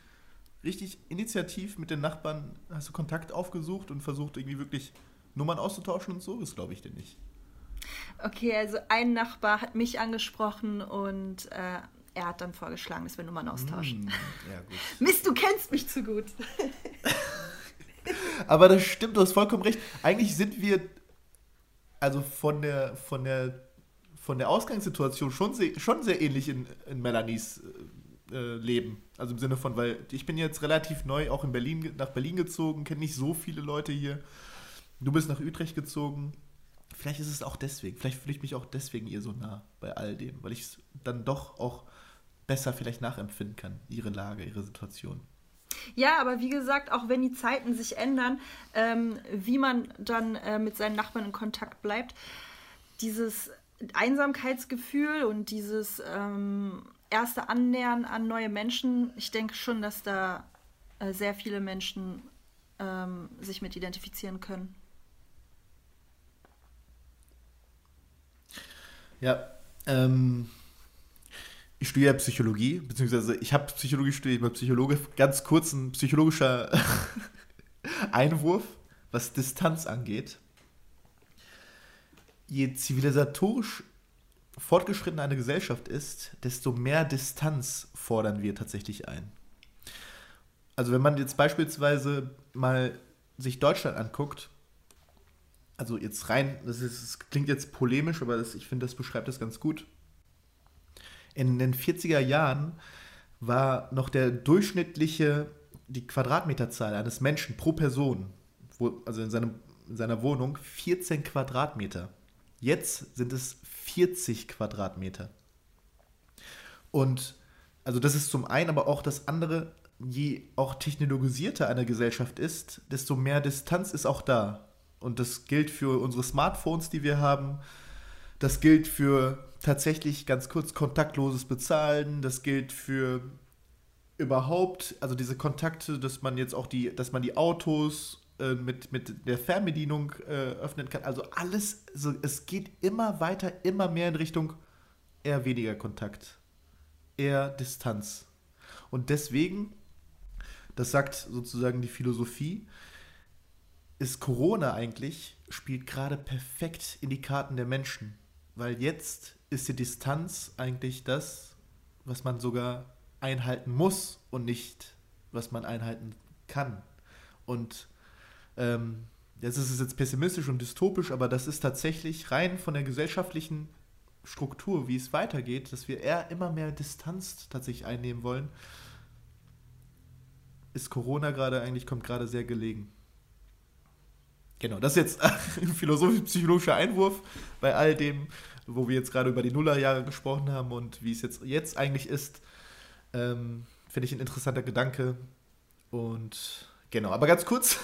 richtig initiativ mit den Nachbarn, hast du Kontakt aufgesucht und versucht irgendwie wirklich Nummern auszutauschen und so? Das glaube ich dir nicht. Okay, also ein Nachbar hat mich angesprochen und äh, er hat dann vorgeschlagen, dass wir Nummern austauschen. Mm, ja. Mist, du kennst mich zu gut. Aber das stimmt, du hast vollkommen recht. Eigentlich sind wir, also von der, von der, von der Ausgangssituation schon sehr, schon sehr ähnlich in, in Melanies äh, Leben. Also im Sinne von, weil ich bin jetzt relativ neu auch in Berlin, nach Berlin gezogen, kenne nicht so viele Leute hier. Du bist nach Utrecht gezogen. Vielleicht ist es auch deswegen, vielleicht fühle ich mich auch deswegen ihr so nah bei all dem, weil ich es dann doch auch besser vielleicht nachempfinden kann, ihre Lage, ihre Situation. Ja, aber wie gesagt, auch wenn die Zeiten sich ändern, ähm, wie man dann äh, mit seinen Nachbarn in Kontakt bleibt, dieses Einsamkeitsgefühl und dieses ähm, erste Annähern an neue Menschen, ich denke schon, dass da äh, sehr viele Menschen ähm, sich mit identifizieren können. Ja, ähm, ich studiere Psychologie, beziehungsweise ich habe Psychologie studiert, ich bin Psychologe. Ganz kurz ein psychologischer Einwurf, was Distanz angeht. Je zivilisatorisch fortgeschritten eine Gesellschaft ist, desto mehr Distanz fordern wir tatsächlich ein. Also wenn man jetzt beispielsweise mal sich Deutschland anguckt, also jetzt rein, das, ist, das klingt jetzt polemisch, aber das, ich finde, das beschreibt das ganz gut. In den 40er Jahren war noch der durchschnittliche, die Quadratmeterzahl eines Menschen pro Person, wo, also in, seinem, in seiner Wohnung, 14 Quadratmeter. Jetzt sind es 40 Quadratmeter. Und also das ist zum einen, aber auch das andere, je auch technologisierter eine Gesellschaft ist, desto mehr Distanz ist auch da. Und das gilt für unsere Smartphones, die wir haben. Das gilt für tatsächlich ganz kurz kontaktloses Bezahlen. Das gilt für überhaupt, also diese Kontakte, dass man jetzt auch die, dass man die Autos äh, mit, mit der Fernbedienung äh, öffnen kann. Also alles, also es geht immer weiter, immer mehr in Richtung eher weniger Kontakt, eher Distanz. Und deswegen, das sagt sozusagen die Philosophie, ist Corona eigentlich, spielt gerade perfekt in die Karten der Menschen. Weil jetzt ist die Distanz eigentlich das, was man sogar einhalten muss und nicht, was man einhalten kann. Und ähm, jetzt ist es jetzt pessimistisch und dystopisch, aber das ist tatsächlich rein von der gesellschaftlichen Struktur, wie es weitergeht, dass wir eher immer mehr Distanz tatsächlich einnehmen wollen, ist Corona gerade eigentlich, kommt gerade sehr gelegen. Genau, das ist jetzt ein philosophisch-psychologischer Einwurf bei all dem, wo wir jetzt gerade über die Nullerjahre gesprochen haben und wie es jetzt, jetzt eigentlich ist. Ähm, Finde ich ein interessanter Gedanke. Und genau, aber ganz kurz,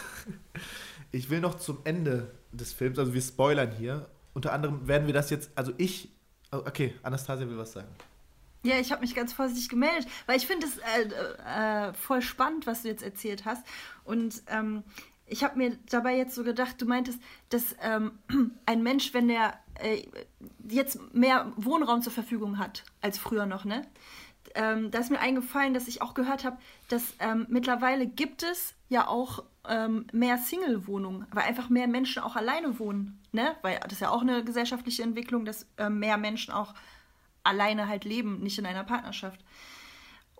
ich will noch zum Ende des Films, also wir spoilern hier. Unter anderem werden wir das jetzt, also ich, oh, okay, Anastasia will was sagen. Ja, ich habe mich ganz vorsichtig gemeldet, weil ich finde es äh, äh, voll spannend, was du jetzt erzählt hast. Und ähm, ich habe mir dabei jetzt so gedacht, du meintest, dass ähm, ein Mensch, wenn der äh, jetzt mehr Wohnraum zur Verfügung hat als früher noch, ne? Ähm, da ist mir eingefallen, dass ich auch gehört habe, dass ähm, mittlerweile gibt es ja auch ähm, mehr Single-Wohnungen, weil einfach mehr Menschen auch alleine wohnen, ne? Weil das ist ja auch eine gesellschaftliche Entwicklung, dass äh, mehr Menschen auch alleine halt leben, nicht in einer Partnerschaft.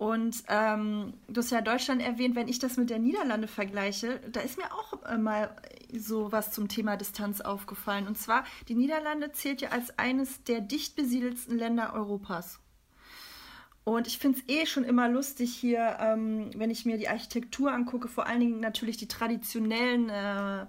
Und ähm, du hast ja Deutschland erwähnt, wenn ich das mit der Niederlande vergleiche, da ist mir auch äh, mal so was zum Thema Distanz aufgefallen. Und zwar, die Niederlande zählt ja als eines der dicht besiedelsten Länder Europas. Und ich finde es eh schon immer lustig hier, ähm, wenn ich mir die Architektur angucke, vor allen Dingen natürlich die traditionellen äh,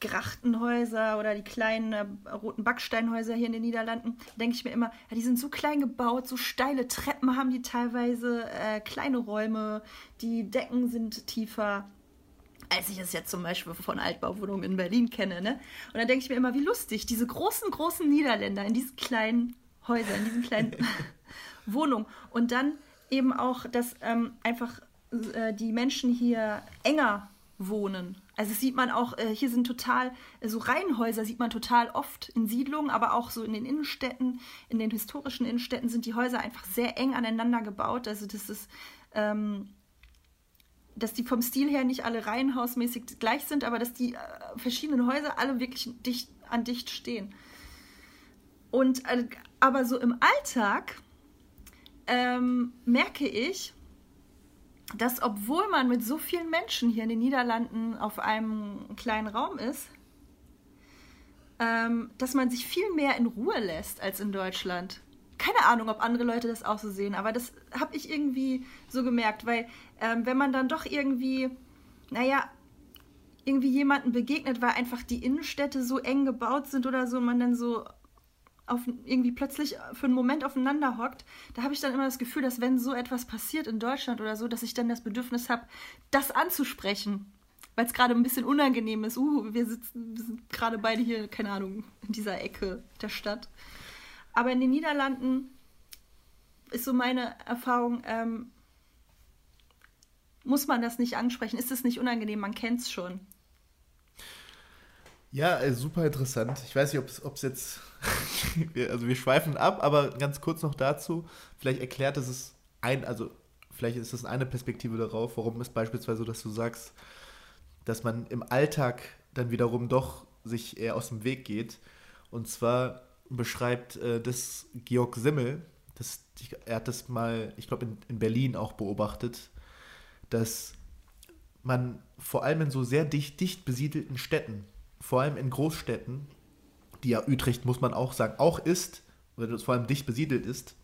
Grachtenhäuser oder die kleinen äh, roten Backsteinhäuser hier in den Niederlanden, denke ich mir immer, ja, die sind so klein gebaut, so steile Treppen haben die teilweise, äh, kleine Räume, die Decken sind tiefer, als ich es jetzt zum Beispiel von Altbauwohnungen in Berlin kenne. Ne? Und dann denke ich mir immer, wie lustig, diese großen, großen Niederländer in diesen kleinen Häusern, in diesen kleinen Wohnungen. Und dann eben auch, dass ähm, einfach äh, die Menschen hier enger wohnen. Also sieht man auch, äh, hier sind total, äh, so Reihenhäuser sieht man total oft in Siedlungen, aber auch so in den Innenstädten, in den historischen Innenstädten sind die Häuser einfach sehr eng aneinander gebaut. Also das ist, ähm, dass die vom Stil her nicht alle reihenhausmäßig gleich sind, aber dass die äh, verschiedenen Häuser alle wirklich dicht an dicht stehen. Und äh, aber so im Alltag ähm, merke ich, dass obwohl man mit so vielen Menschen hier in den Niederlanden auf einem kleinen Raum ist, ähm, dass man sich viel mehr in Ruhe lässt als in Deutschland. Keine Ahnung, ob andere Leute das auch so sehen, aber das habe ich irgendwie so gemerkt, weil ähm, wenn man dann doch irgendwie, naja, irgendwie jemanden begegnet, weil einfach die Innenstädte so eng gebaut sind oder so, man dann so auf, irgendwie plötzlich für einen Moment aufeinander hockt, da habe ich dann immer das Gefühl, dass wenn so etwas passiert in Deutschland oder so, dass ich dann das Bedürfnis habe, das anzusprechen. Weil es gerade ein bisschen unangenehm ist. Uh, wir sitzen, sind gerade beide hier, keine Ahnung, in dieser Ecke der Stadt. Aber in den Niederlanden ist so meine Erfahrung, ähm, muss man das nicht ansprechen? Ist es nicht unangenehm? Man kennt es schon. Ja, äh, super interessant. Ich weiß nicht, ob es jetzt, also wir schweifen ab, aber ganz kurz noch dazu. Vielleicht erklärt es ein, also vielleicht ist das eine Perspektive darauf, warum es beispielsweise so, dass du sagst, dass man im Alltag dann wiederum doch sich eher aus dem Weg geht. Und zwar beschreibt äh, das Georg Simmel, das, er hat das mal, ich glaube, in, in Berlin auch beobachtet, dass man vor allem in so sehr dicht, dicht besiedelten Städten, vor allem in Großstädten, die ja Utrecht, muss man auch sagen, auch ist, es vor allem dicht besiedelt ist,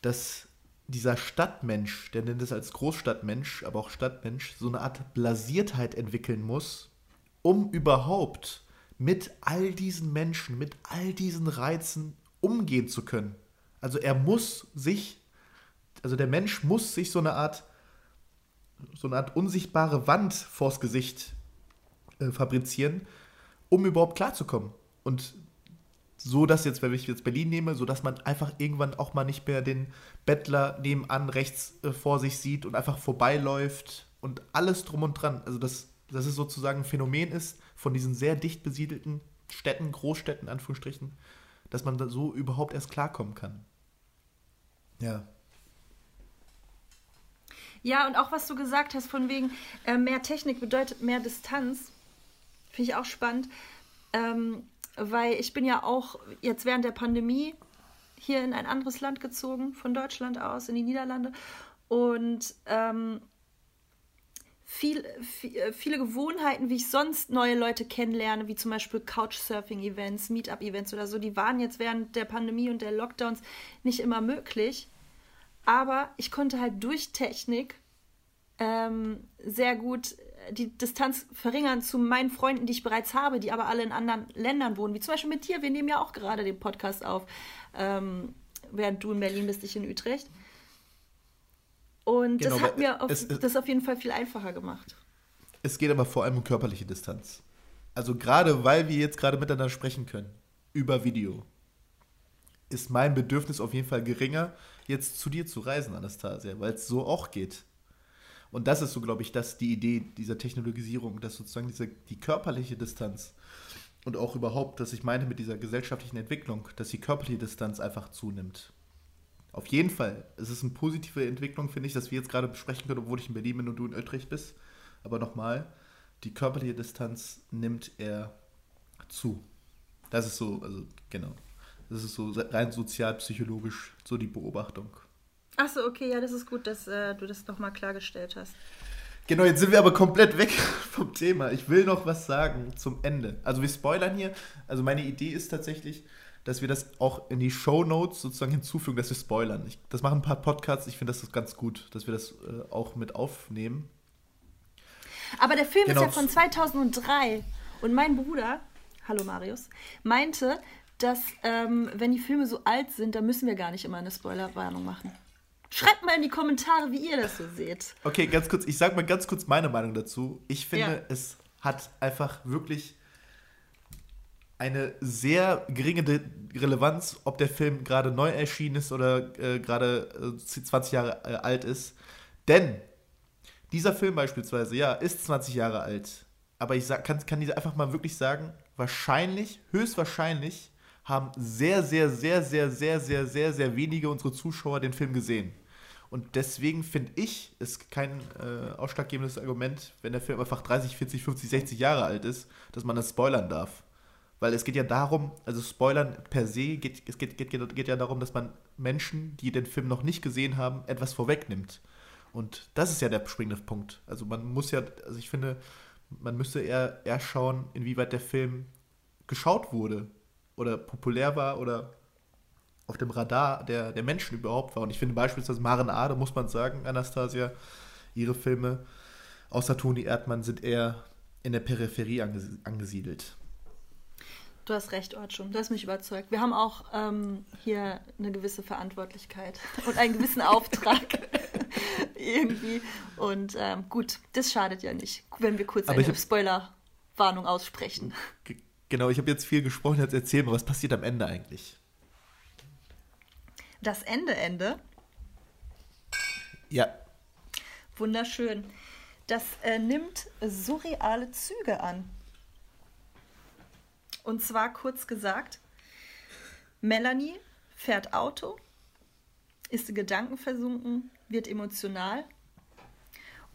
dass dieser Stadtmensch, der nennt es als Großstadtmensch, aber auch Stadtmensch, so eine Art Blasiertheit entwickeln muss, um überhaupt mit all diesen Menschen, mit all diesen Reizen umgehen zu können. Also er muss sich, also der Mensch muss sich so eine Art, so eine Art unsichtbare Wand vors Gesicht äh, fabrizieren, um überhaupt klarzukommen. Und so, dass jetzt, wenn ich jetzt Berlin nehme, so dass man einfach irgendwann auch mal nicht mehr den Bettler nebenan rechts äh, vor sich sieht und einfach vorbeiläuft und alles drum und dran. Also dass, dass es sozusagen ein Phänomen ist von diesen sehr dicht besiedelten Städten, Großstädten, Anführungsstrichen, dass man da so überhaupt erst klarkommen kann. Ja. Ja, und auch was du gesagt hast, von wegen äh, mehr Technik bedeutet mehr Distanz, finde ich auch spannend. Ähm, weil ich bin ja auch jetzt während der Pandemie hier in ein anderes Land gezogen, von Deutschland aus, in die Niederlande. Und ähm, viel, viel, äh, viele Gewohnheiten, wie ich sonst neue Leute kennenlerne, wie zum Beispiel Couchsurfing-Events, Meetup-Events oder so, die waren jetzt während der Pandemie und der Lockdowns nicht immer möglich. Aber ich konnte halt durch Technik ähm, sehr gut die Distanz verringern zu meinen Freunden, die ich bereits habe, die aber alle in anderen Ländern wohnen, wie zum Beispiel mit dir. Wir nehmen ja auch gerade den Podcast auf, ähm, während du in Berlin bist, ich in Utrecht. Und genau, das hat mir auf, es, das auf jeden Fall viel einfacher gemacht. Es geht aber vor allem um körperliche Distanz. Also gerade weil wir jetzt gerade miteinander sprechen können, über Video, ist mein Bedürfnis auf jeden Fall geringer, jetzt zu dir zu reisen, Anastasia, weil es so auch geht. Und das ist so, glaube ich, das die Idee dieser Technologisierung, dass sozusagen diese, die körperliche Distanz und auch überhaupt, dass ich meine mit dieser gesellschaftlichen Entwicklung, dass die körperliche Distanz einfach zunimmt. Auf jeden Fall. Es ist eine positive Entwicklung, finde ich, dass wir jetzt gerade besprechen können, obwohl ich in Berlin bin und du in Utrecht bist. Aber nochmal, die körperliche Distanz nimmt er zu. Das ist so, also genau. Das ist so rein sozialpsychologisch so die Beobachtung. Achso, okay, ja, das ist gut, dass äh, du das nochmal klargestellt hast. Genau, jetzt sind wir aber komplett weg vom Thema. Ich will noch was sagen zum Ende. Also wir spoilern hier. Also meine Idee ist tatsächlich, dass wir das auch in die Show Notes sozusagen hinzufügen, dass wir spoilern. Ich, das machen ein paar Podcasts, ich finde das ist ganz gut, dass wir das äh, auch mit aufnehmen. Aber der Film genau. ist ja von 2003 und mein Bruder, hallo Marius, meinte, dass ähm, wenn die Filme so alt sind, dann müssen wir gar nicht immer eine Spoilerwarnung machen. Schreibt mal in die Kommentare, wie ihr das so seht. Okay, ganz kurz, ich sage mal ganz kurz meine Meinung dazu. Ich finde, ja. es hat einfach wirklich eine sehr geringe De Relevanz, ob der Film gerade neu erschienen ist oder äh, gerade äh, 20 Jahre äh, alt ist. Denn dieser Film beispielsweise, ja, ist 20 Jahre alt. Aber ich sag, kann, kann diese einfach mal wirklich sagen, wahrscheinlich, höchstwahrscheinlich haben sehr, sehr, sehr, sehr, sehr, sehr, sehr, sehr wenige unserer Zuschauer den Film gesehen. Und deswegen finde ich es kein äh, ausschlaggebendes Argument, wenn der Film einfach 30, 40, 50, 60 Jahre alt ist, dass man das spoilern darf. Weil es geht ja darum, also Spoilern per se, geht, es geht, geht, geht, geht ja darum, dass man Menschen, die den Film noch nicht gesehen haben, etwas vorwegnimmt. Und das ist ja der springende Punkt. Also man muss ja, also ich finde, man müsste eher, eher schauen, inwieweit der Film geschaut wurde oder populär war oder auf dem Radar der, der Menschen überhaupt war. Und ich finde beispielsweise Maren Ade, muss man sagen, Anastasia, ihre Filme, außer Toni Erdmann, sind eher in der Peripherie angesiedelt. Du hast recht, Ortschum, du hast mich überzeugt. Wir haben auch ähm, hier eine gewisse Verantwortlichkeit und einen gewissen Auftrag irgendwie. Und ähm, gut, das schadet ja nicht, wenn wir kurz Aber eine Spoiler-Warnung aussprechen. Genau, ich habe jetzt viel gesprochen, jetzt erzähl mal, was passiert am Ende eigentlich? Das Ende, Ende? Ja. Wunderschön. Das äh, nimmt surreale Züge an. Und zwar kurz gesagt, Melanie fährt Auto, ist in Gedanken versunken, wird emotional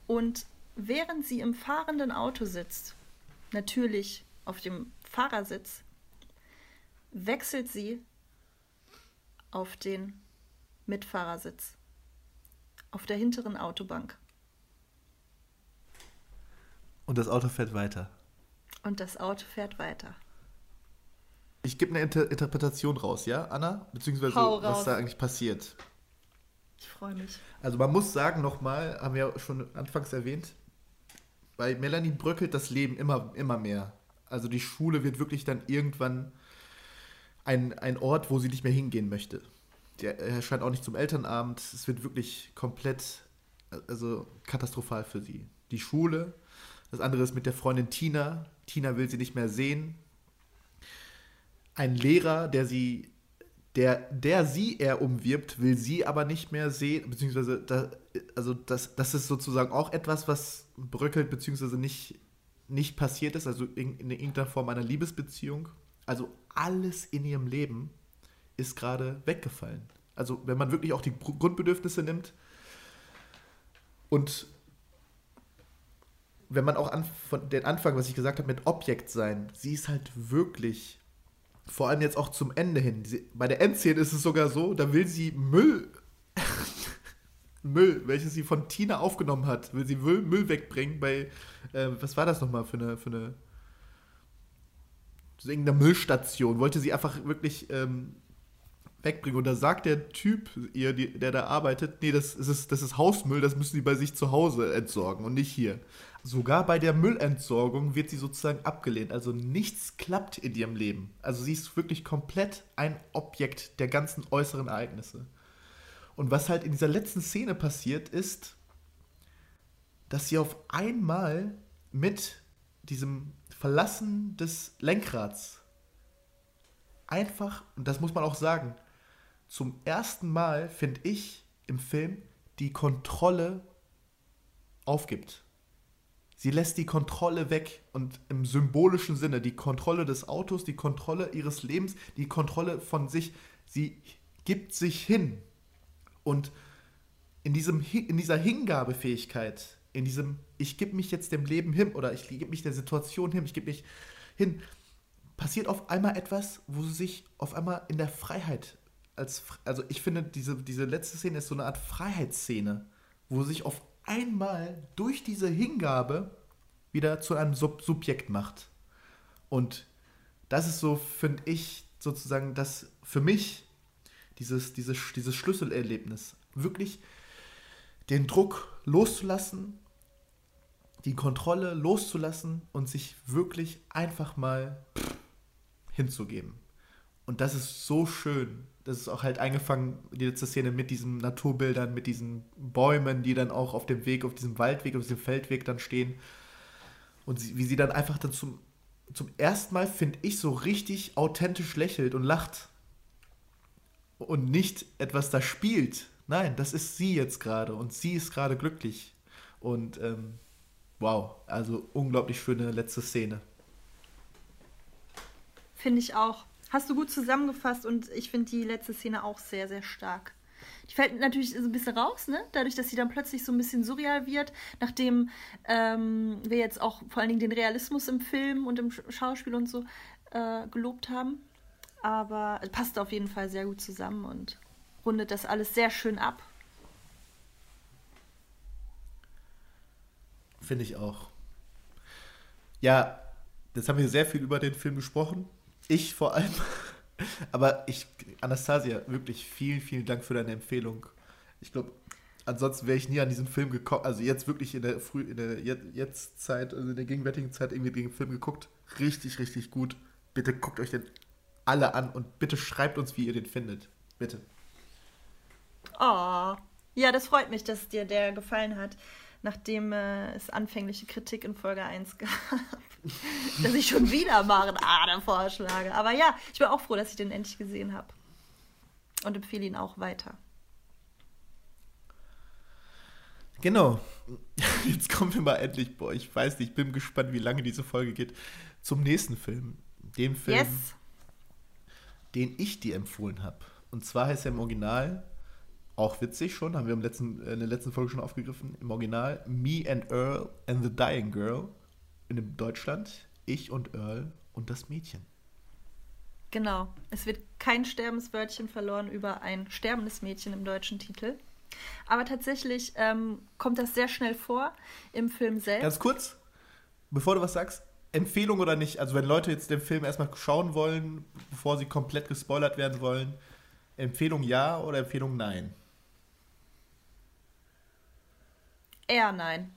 und während sie im fahrenden Auto sitzt, natürlich auf dem Fahrersitz, wechselt sie auf den Mitfahrersitz, auf der hinteren Autobank. Und das Auto fährt weiter. Und das Auto fährt weiter. Ich gebe eine Inter Interpretation raus, ja, Anna? Beziehungsweise, was da eigentlich passiert. Ich freue mich. Also man muss sagen nochmal, haben wir ja schon anfangs erwähnt, bei Melanie bröckelt das Leben immer, immer mehr. Also die Schule wird wirklich dann irgendwann ein, ein Ort, wo sie nicht mehr hingehen möchte. Der erscheint auch nicht zum Elternabend. Es wird wirklich komplett, also katastrophal für sie. Die Schule, das andere ist mit der Freundin Tina. Tina will sie nicht mehr sehen. Ein Lehrer, der sie der, der sie eher umwirbt, will sie aber nicht mehr sehen, beziehungsweise da, also das, das ist sozusagen auch etwas, was bröckelt, beziehungsweise nicht, nicht passiert ist, also in, in irgendeiner Form einer Liebesbeziehung. Also alles in ihrem Leben ist gerade weggefallen. Also wenn man wirklich auch die Gru- Grundbedürfnisse nimmt und wenn man auch an, von den Anfang, was ich gesagt habe, mit Objekt sein, sie ist halt wirklich vor allem jetzt auch zum Ende hin. Sie, bei der Endszene ist es sogar so, da will sie Müll, Müll, welches sie von Tina aufgenommen hat, will sie Müll, Müll wegbringen bei, äh, was war das nochmal für eine, für eine, so irgendeine Müllstation, wollte sie einfach wirklich ähm, wegbringen. Und da sagt der Typ ihr, die, der da arbeitet, nee, das ist, das ist Hausmüll, das müssen sie bei sich zu Hause entsorgen und nicht hier. Sogar bei der Müllentsorgung wird sie sozusagen abgelehnt. Also nichts klappt in ihrem Leben. Also sie ist wirklich komplett ein Objekt der ganzen äußeren Ereignisse. Und was halt in dieser letzten Szene passiert, ist, dass sie auf einmal mit diesem Verlassen des Lenkrads einfach, und das muss man auch sagen, zum ersten Mal, finde ich, im Film die Kontrolle aufgibt. Sie lässt die Kontrolle weg und im symbolischen Sinne die Kontrolle des Autos, die Kontrolle ihres Lebens, die Kontrolle von sich. Sie gibt sich hin. Und in, diesem, in dieser Hingabefähigkeit, in diesem Ich gebe mich jetzt dem Leben hin oder ich gebe mich der Situation hin, ich gebe mich hin, passiert auf einmal etwas, wo sie sich auf einmal in der Freiheit als, also ich finde, diese, diese letzte Szene ist so eine Art Freiheitsszene, wo sich auf einmal durch diese Hingabe wieder zu einem Sub Subjekt macht. Und das ist so, finde ich, sozusagen das für mich dieses, dieses, dieses Schlüsselerlebnis. Wirklich den Druck loszulassen, die Kontrolle loszulassen und sich wirklich einfach mal hinzugeben. Und das ist so schön. Das ist auch halt eingefangen, die letzte Szene mit diesen Naturbildern, mit diesen Bäumen, die dann auch auf dem Weg, auf diesem Waldweg, auf diesem Feldweg dann stehen. Und sie, wie sie dann einfach dann zum, zum ersten Mal, finde ich, so richtig authentisch lächelt und lacht. Und nicht etwas da spielt. Nein, das ist sie jetzt gerade und sie ist gerade glücklich. Und ähm, wow, also unglaublich schöne letzte Szene. Finde ich auch. Hast du gut zusammengefasst und ich finde die letzte Szene auch sehr, sehr stark. Die fällt natürlich so ein bisschen raus, ne? Dadurch, dass sie dann plötzlich so ein bisschen surreal wird, nachdem ähm, wir jetzt auch vor allen Dingen den Realismus im Film und im Sch- Schauspiel und so äh, gelobt haben. Aber es passt auf jeden Fall sehr gut zusammen und rundet das alles sehr schön ab. Finde ich auch. Ja, jetzt haben wir sehr viel über den Film gesprochen. Ich vor allem. Aber ich, Anastasia, wirklich vielen, vielen Dank für deine Empfehlung. Ich glaube, ansonsten wäre ich nie an diesen Film gekommen. Also jetzt wirklich in der früh, in der Jet- jetzt Zeit, also in der gegenwärtigen Zeit irgendwie den Film geguckt. Richtig, richtig gut. Bitte guckt euch den alle an und bitte schreibt uns, wie ihr den findet. Bitte. Oh, ja, das freut mich, dass dir der gefallen hat, nachdem äh, es anfängliche Kritik in Folge 1 gab, dass ich schon wieder Maren Ader vorschlage. Aber ja, ich bin auch froh, dass ich den endlich gesehen habe und empfehle ihn auch weiter. Genau. Jetzt kommen wir mal endlich, boah, ich weiß nicht, ich bin gespannt, wie lange diese Folge geht, zum nächsten Film. dem Film, yes. den ich dir empfohlen habe. Und zwar heißt er im Original, auch witzig schon, haben wir im letzten, in der letzten Folge schon aufgegriffen, im Original Me and Earl and the Dying Girl. In Deutschland, ich und Earl und das Mädchen. Genau. Es wird kein Sterbenswörtchen verloren über ein sterbendes Mädchen im deutschen Titel. Aber tatsächlich ähm, kommt das sehr schnell vor im Film selbst. Ganz kurz, bevor du was sagst, Empfehlung oder nicht? Also wenn Leute jetzt den Film erstmal schauen wollen, bevor sie komplett gespoilert werden wollen, Empfehlung ja oder Empfehlung nein? Eher nein.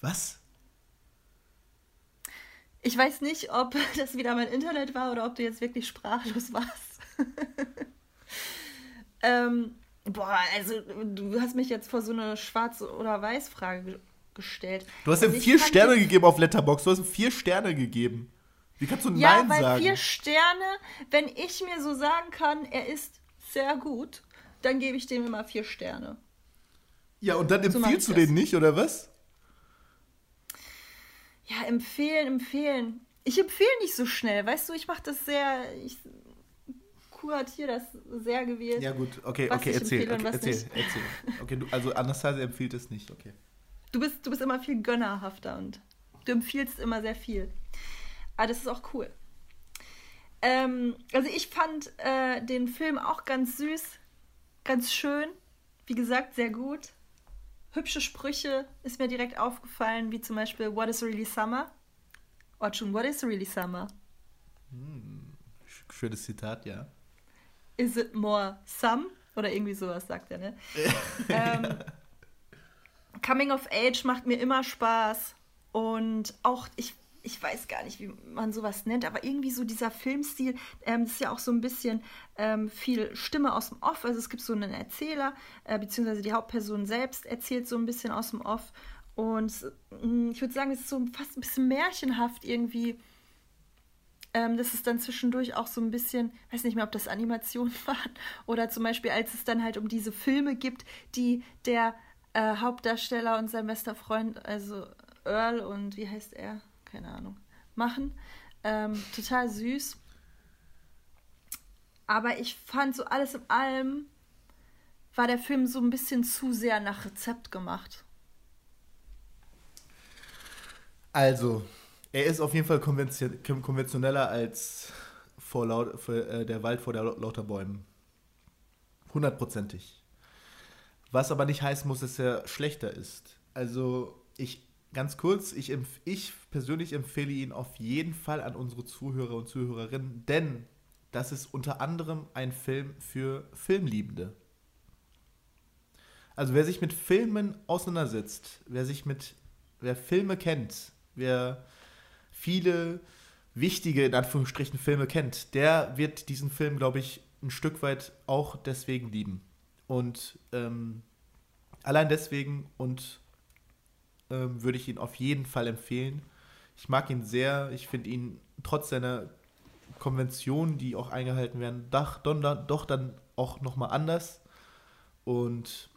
Was? Ich weiß nicht, ob das wieder mein Internet war oder ob du jetzt wirklich sprachlos warst. ähm, boah, also du hast mich jetzt vor so eine Schwarz- oder Weiß-Frage gestellt. Du hast ihm vier Sterne gegeben auf Letterbox. Du hast ihm vier Sterne gegeben. Wie kannst du ja, Nein weil sagen? vier Sterne, wenn ich mir so sagen kann, er ist sehr gut, dann gebe ich dem immer vier Sterne. Ja, und dann empfiehlst so du den nicht, oder was? Ja, empfehlen, empfehlen. Ich empfehle nicht so schnell, weißt du, ich mache das sehr, ich kuratiere das sehr gewählt. Ja gut, okay, okay, erzähl, okay, erzähl, nicht. erzähl. Okay, du, also Anastasia empfiehlt es nicht, okay. Du bist, du bist immer viel gönnerhafter und du empfiehlst immer sehr viel. Aber das ist auch cool. Ähm, also ich fand äh, den Film auch ganz süß, ganz schön. Wie gesagt, sehr gut hübsche Sprüche ist mir direkt aufgefallen, wie zum Beispiel What is really summer? Orchun, what is really summer? Hm, schönes Zitat, ja. Is it more some? Oder irgendwie sowas sagt er, ne? ähm, Coming of Age macht mir immer Spaß. Und auch, ich ich weiß gar nicht, wie man sowas nennt, aber irgendwie so dieser Filmstil, ähm, ist ja auch so ein bisschen ähm, viel Stimme aus dem Off. Also es gibt so einen Erzähler, äh, beziehungsweise die Hauptperson selbst erzählt so ein bisschen aus dem Off. Und hm, ich würde sagen, es ist so fast ein bisschen märchenhaft irgendwie. Ähm, das ist dann zwischendurch auch so ein bisschen, weiß nicht mehr, ob das Animationen waren oder zum Beispiel, als es dann halt um diese Filme gibt, die der äh, Hauptdarsteller und sein bester Freund, also Earl und wie heißt er? Keine Ahnung, machen. Ähm, total süß. Aber ich fand so alles in allem war der Film so ein bisschen zu sehr nach Rezept gemacht. Also, er ist auf jeden Fall konventioneller als vor laut, für, äh, der Wald vor der lauter Bäumen. Hundertprozentig. Was aber nicht heißen muss, dass er schlechter ist. Also, ich ganz kurz, ich, ich persönlich empfehle ihn auf jeden Fall an unsere Zuhörer und Zuhörerinnen, denn das ist unter anderem ein Film für Filmliebende. Also wer sich mit Filmen auseinandersetzt, wer sich mit, wer Filme kennt, wer viele wichtige, in Anführungsstrichen, Filme kennt, der wird diesen Film, glaube ich, ein Stück weit auch deswegen lieben. Und ähm, allein deswegen und ähm, würde ich ihn auf jeden Fall empfehlen. Ich mag ihn sehr. Ich finde ihn trotz seiner Konventionen, die auch eingehalten werden, doch, doch, dann auch nochmal anders. Und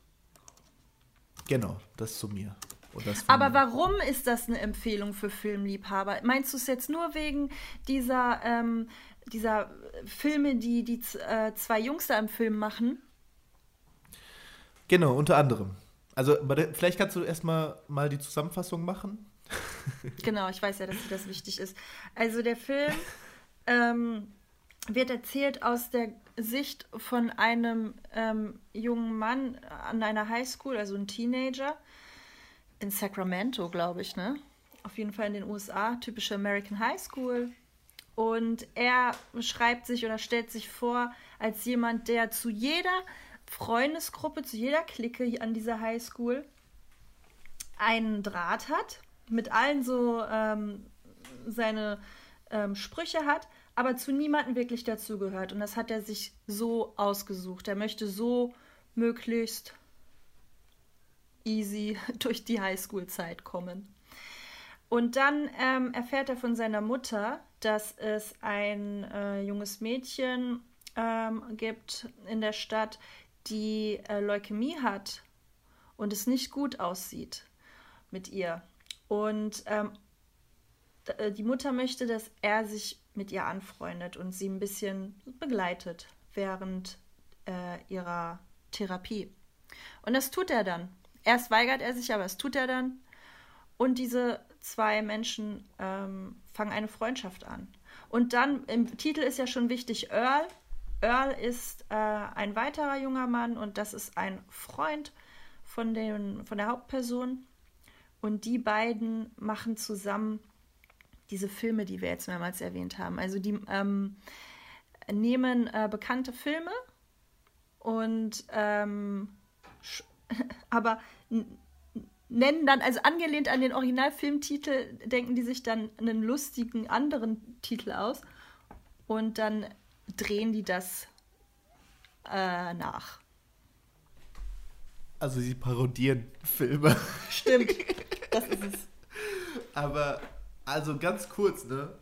genau, das zu mir. Aber warum ist das eine Empfehlung für Filmliebhaber? Meinst du es jetzt nur wegen dieser, ähm, dieser Filme, die die äh, zwei Jungs da im Film machen? Genau, unter anderem. Also, vielleicht kannst du erstmal mal die Zusammenfassung machen. genau, ich weiß ja, dass das wichtig ist. Also, der Film ähm, wird erzählt aus der Sicht von einem ähm, jungen Mann an einer Highschool, also ein Teenager, in Sacramento, glaube ich, ne? Auf jeden Fall in den USA, typische American High School. Und er beschreibt sich oder stellt sich vor als jemand, der zu jeder Freundesgruppe, zu jeder Clique an dieser Highschool einen Draht hat, mit allen so ähm, seine ähm, Sprüche hat, aber zu niemandem wirklich dazugehört. Und das hat er sich so ausgesucht. Er möchte so möglichst easy durch die Highschool-Zeit kommen. Und dann ähm, erfährt er von seiner Mutter, dass es ein äh, junges Mädchen ähm, gibt in der Stadt, die äh, Leukämie hat und es nicht gut aussieht mit ihr. Und ähm, äh, die Mutter möchte, dass er sich mit ihr anfreundet und sie ein bisschen begleitet während äh, ihrer Therapie. Und das tut er dann. Erst weigert er sich, aber es tut er dann. Und diese zwei Menschen ähm, fangen eine Freundschaft an. Und dann im Titel ist ja schon wichtig Earl. Earl ist äh, ein weiterer junger Mann und das ist ein Freund von, den, von der Hauptperson. Und die beiden machen zusammen diese Filme, die wir jetzt mehrmals erwähnt haben. Also die ähm, nehmen äh, bekannte Filme und ähm, aber nennen dann, also angelehnt an den Originalfilmtitel, denken die sich dann einen lustigen anderen Titel aus und dann drehen die das äh, nach. Also sie parodieren Filme. Stimmt, das ist es. Aber, also ganz kurz, ne?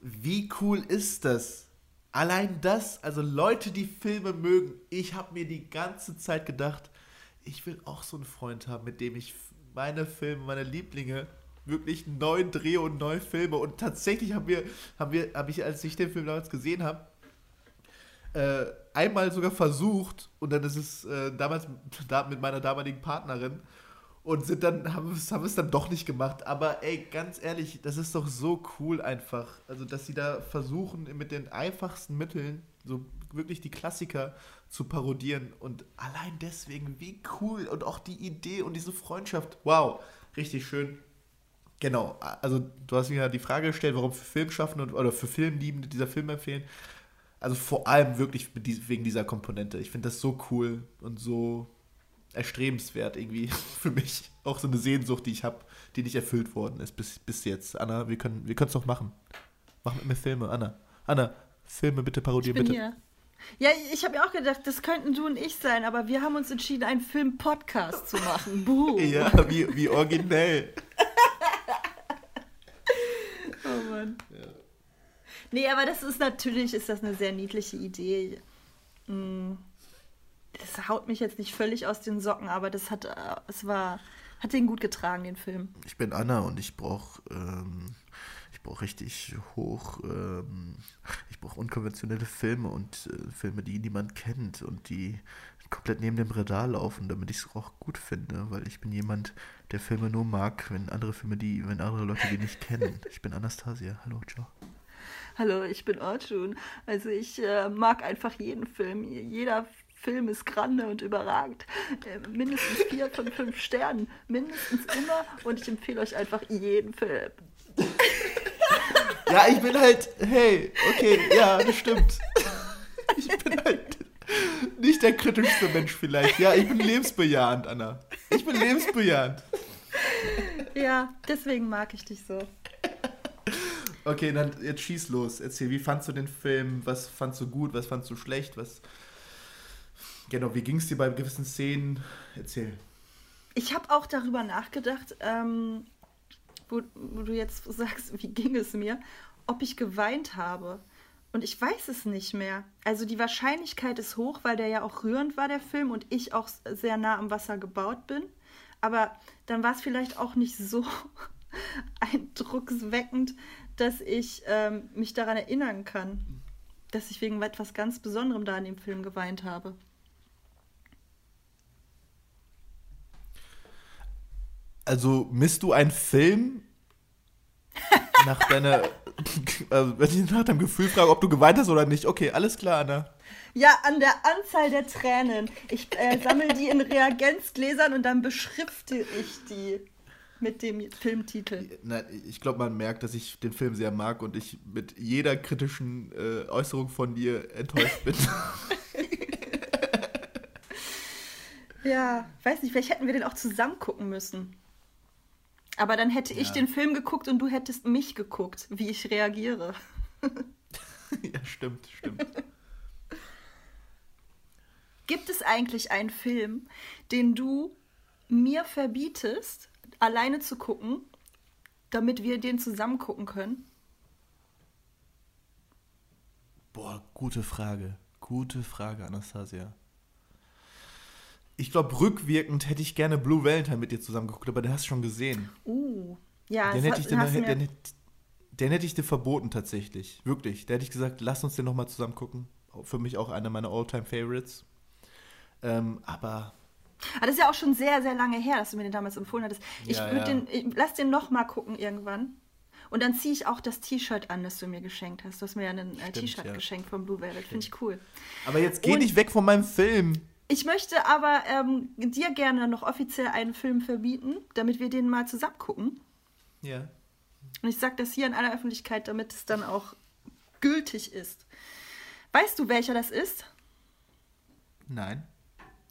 Wie cool ist das? Allein das, also Leute, die Filme mögen, ich habe mir die ganze Zeit gedacht, ich will auch so einen Freund haben, mit dem ich meine Filme, meine Lieblinge wirklich neu drehe und neu filme. Und tatsächlich haben wir, haben wir, habe ich, als ich den Film damals gesehen habe, äh, einmal sogar versucht, und dann ist es äh, damals da, mit meiner damaligen Partnerin, und sind dann, haben es, haben dann doch nicht gemacht. Aber ey, ganz ehrlich, das ist doch so cool einfach. Also, dass sie da versuchen, mit den einfachsten Mitteln so wirklich die Klassiker zu parodieren. Und allein deswegen, wie cool. Und auch die Idee und diese Freundschaft. Wow, richtig schön. Genau, also du hast mir ja die Frage gestellt, warum für Filmschaffende oder für Filmliebende dieser Film empfehlen. Also vor allem wirklich wegen dieser Komponente. Ich finde das so cool und so erstrebenswert irgendwie für mich. Auch so eine Sehnsucht, die ich habe, die nicht erfüllt worden ist bis, bis jetzt. Anna, wir können wir es doch machen. Mach mit mir Filme, Anna. Anna, Filme bitte parodieren, bitte. Hier. Ja, ich habe ja auch gedacht, das könnten du und ich sein, aber wir haben uns entschieden, einen Film-Podcast zu machen. Buh. ja, wie, wie originell. oh Mann. Ja. Nee, aber das ist natürlich, ist das eine sehr niedliche Idee. Mm. Das haut mich jetzt nicht völlig aus den Socken, aber das hat, äh, es war, hat den gut getragen, den Film. Ich bin Anna und ich brauche ähm, ich brauche richtig hoch, ähm, ich brauche unkonventionelle Filme und äh, Filme, die niemand kennt und die komplett neben dem Radar laufen, damit ich es auch gut finde, weil ich bin jemand, der Filme nur mag, wenn andere Filme die, wenn andere Leute die nicht kennen. Ich bin Anastasia. Hallo, ciao. Hallo, ich bin Orchun. Also ich äh, mag einfach jeden Film. Jeder Film ist grande und überragend. Äh, mindestens vier von fünf Sternen. Mindestens immer. Und ich empfehle euch einfach jeden Film. Ja, ich bin halt, hey, okay, ja, das stimmt. Ich bin halt nicht der kritischste Mensch vielleicht. Ja, ich bin lebensbejahend, Anna. Ich bin lebensbejahend. Ja, deswegen mag ich dich so. Okay, dann jetzt schieß los. Erzähl, wie fandst du den Film? Was fandst du gut? Was fandst du schlecht? Was. Genau, wie ging es dir bei gewissen Szenen? Erzähl. Ich habe auch darüber nachgedacht, ähm, wo, wo du jetzt sagst, wie ging es mir, ob ich geweint habe. Und ich weiß es nicht mehr. Also die Wahrscheinlichkeit ist hoch, weil der ja auch rührend war, der Film, und ich auch sehr nah am Wasser gebaut bin. Aber dann war es vielleicht auch nicht so eindrucksweckend, dass ich ähm, mich daran erinnern kann, dass ich wegen etwas ganz Besonderem da in dem Film geweint habe. Also misst du einen Film nach deiner, also wenn ich nach deinem Gefühl frage, ob du geweint hast oder nicht? Okay, alles klar, Anna. Ja, an der Anzahl der Tränen. Ich äh, sammle die in Reagenzgläsern und dann beschrifte ich die mit dem Filmtitel. Nein, ich glaube, man merkt, dass ich den Film sehr mag und ich mit jeder kritischen äh, Äußerung von dir enttäuscht bin. ja, weiß nicht, vielleicht hätten wir den auch zusammen gucken müssen. Aber dann hätte ja. ich den Film geguckt und du hättest mich geguckt, wie ich reagiere. ja, stimmt, stimmt. Gibt es eigentlich einen Film, den du mir verbietest, alleine zu gucken, damit wir den zusammen gucken können? Boah, gute Frage. Gute Frage, Anastasia. ich glaube, rückwirkend hätte ich gerne Blue Valentine mit dir zusammen geguckt, aber den hast du schon gesehen. Uh, ja, Den das hätte ich, hat- den, den, den, den hätte ich dir verboten tatsächlich. Wirklich. Da hätte ich gesagt, lass uns den nochmal zusammen gucken. Für mich auch einer meiner All-Time-Favorites. Ähm, aber Ah, das ist ja auch schon sehr, sehr lange her, dass du mir den damals empfohlen hattest. Ich Ja, würde ja. den, ich, lass den noch mal gucken irgendwann. Und dann ziehe ich auch das T-Shirt an, das du mir geschenkt hast. Du hast mir ja ein äh, T-Shirt ja. geschenkt vom Blue Velvet. Finde ich cool. Aber jetzt geh Und- nicht weg von meinem Film. Ich möchte aber ähm, dir gerne noch offiziell einen Film verbieten, damit wir den mal zusammen gucken. Ja. Und ich sage das hier in aller Öffentlichkeit, damit es dann auch gültig ist. Weißt du, welcher das ist? Nein.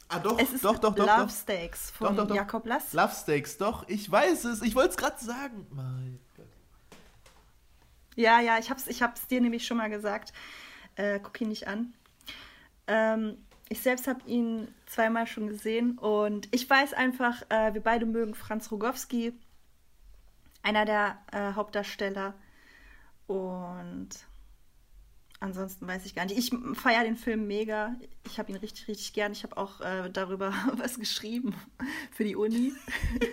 Ah, doch, Es ist doch, doch, doch, Love doch. Steaks von doch, doch. Jakob Lass. Love Steaks, doch, ich weiß es. Ich wollte es gerade sagen. Mein Gott. Ja, ja, ich hab's, ich hab's dir nämlich schon mal gesagt. Äh, guck ihn nicht an. Ähm, ich selbst habe ihn zweimal schon gesehen und ich weiß einfach, äh, wir beide mögen Franz Rogowski, einer der äh, Hauptdarsteller. Und ansonsten weiß ich gar nicht. Ich feiere den Film mega. Ich habe ihn richtig, richtig gern. Ich habe auch äh, darüber was geschrieben für die Uni.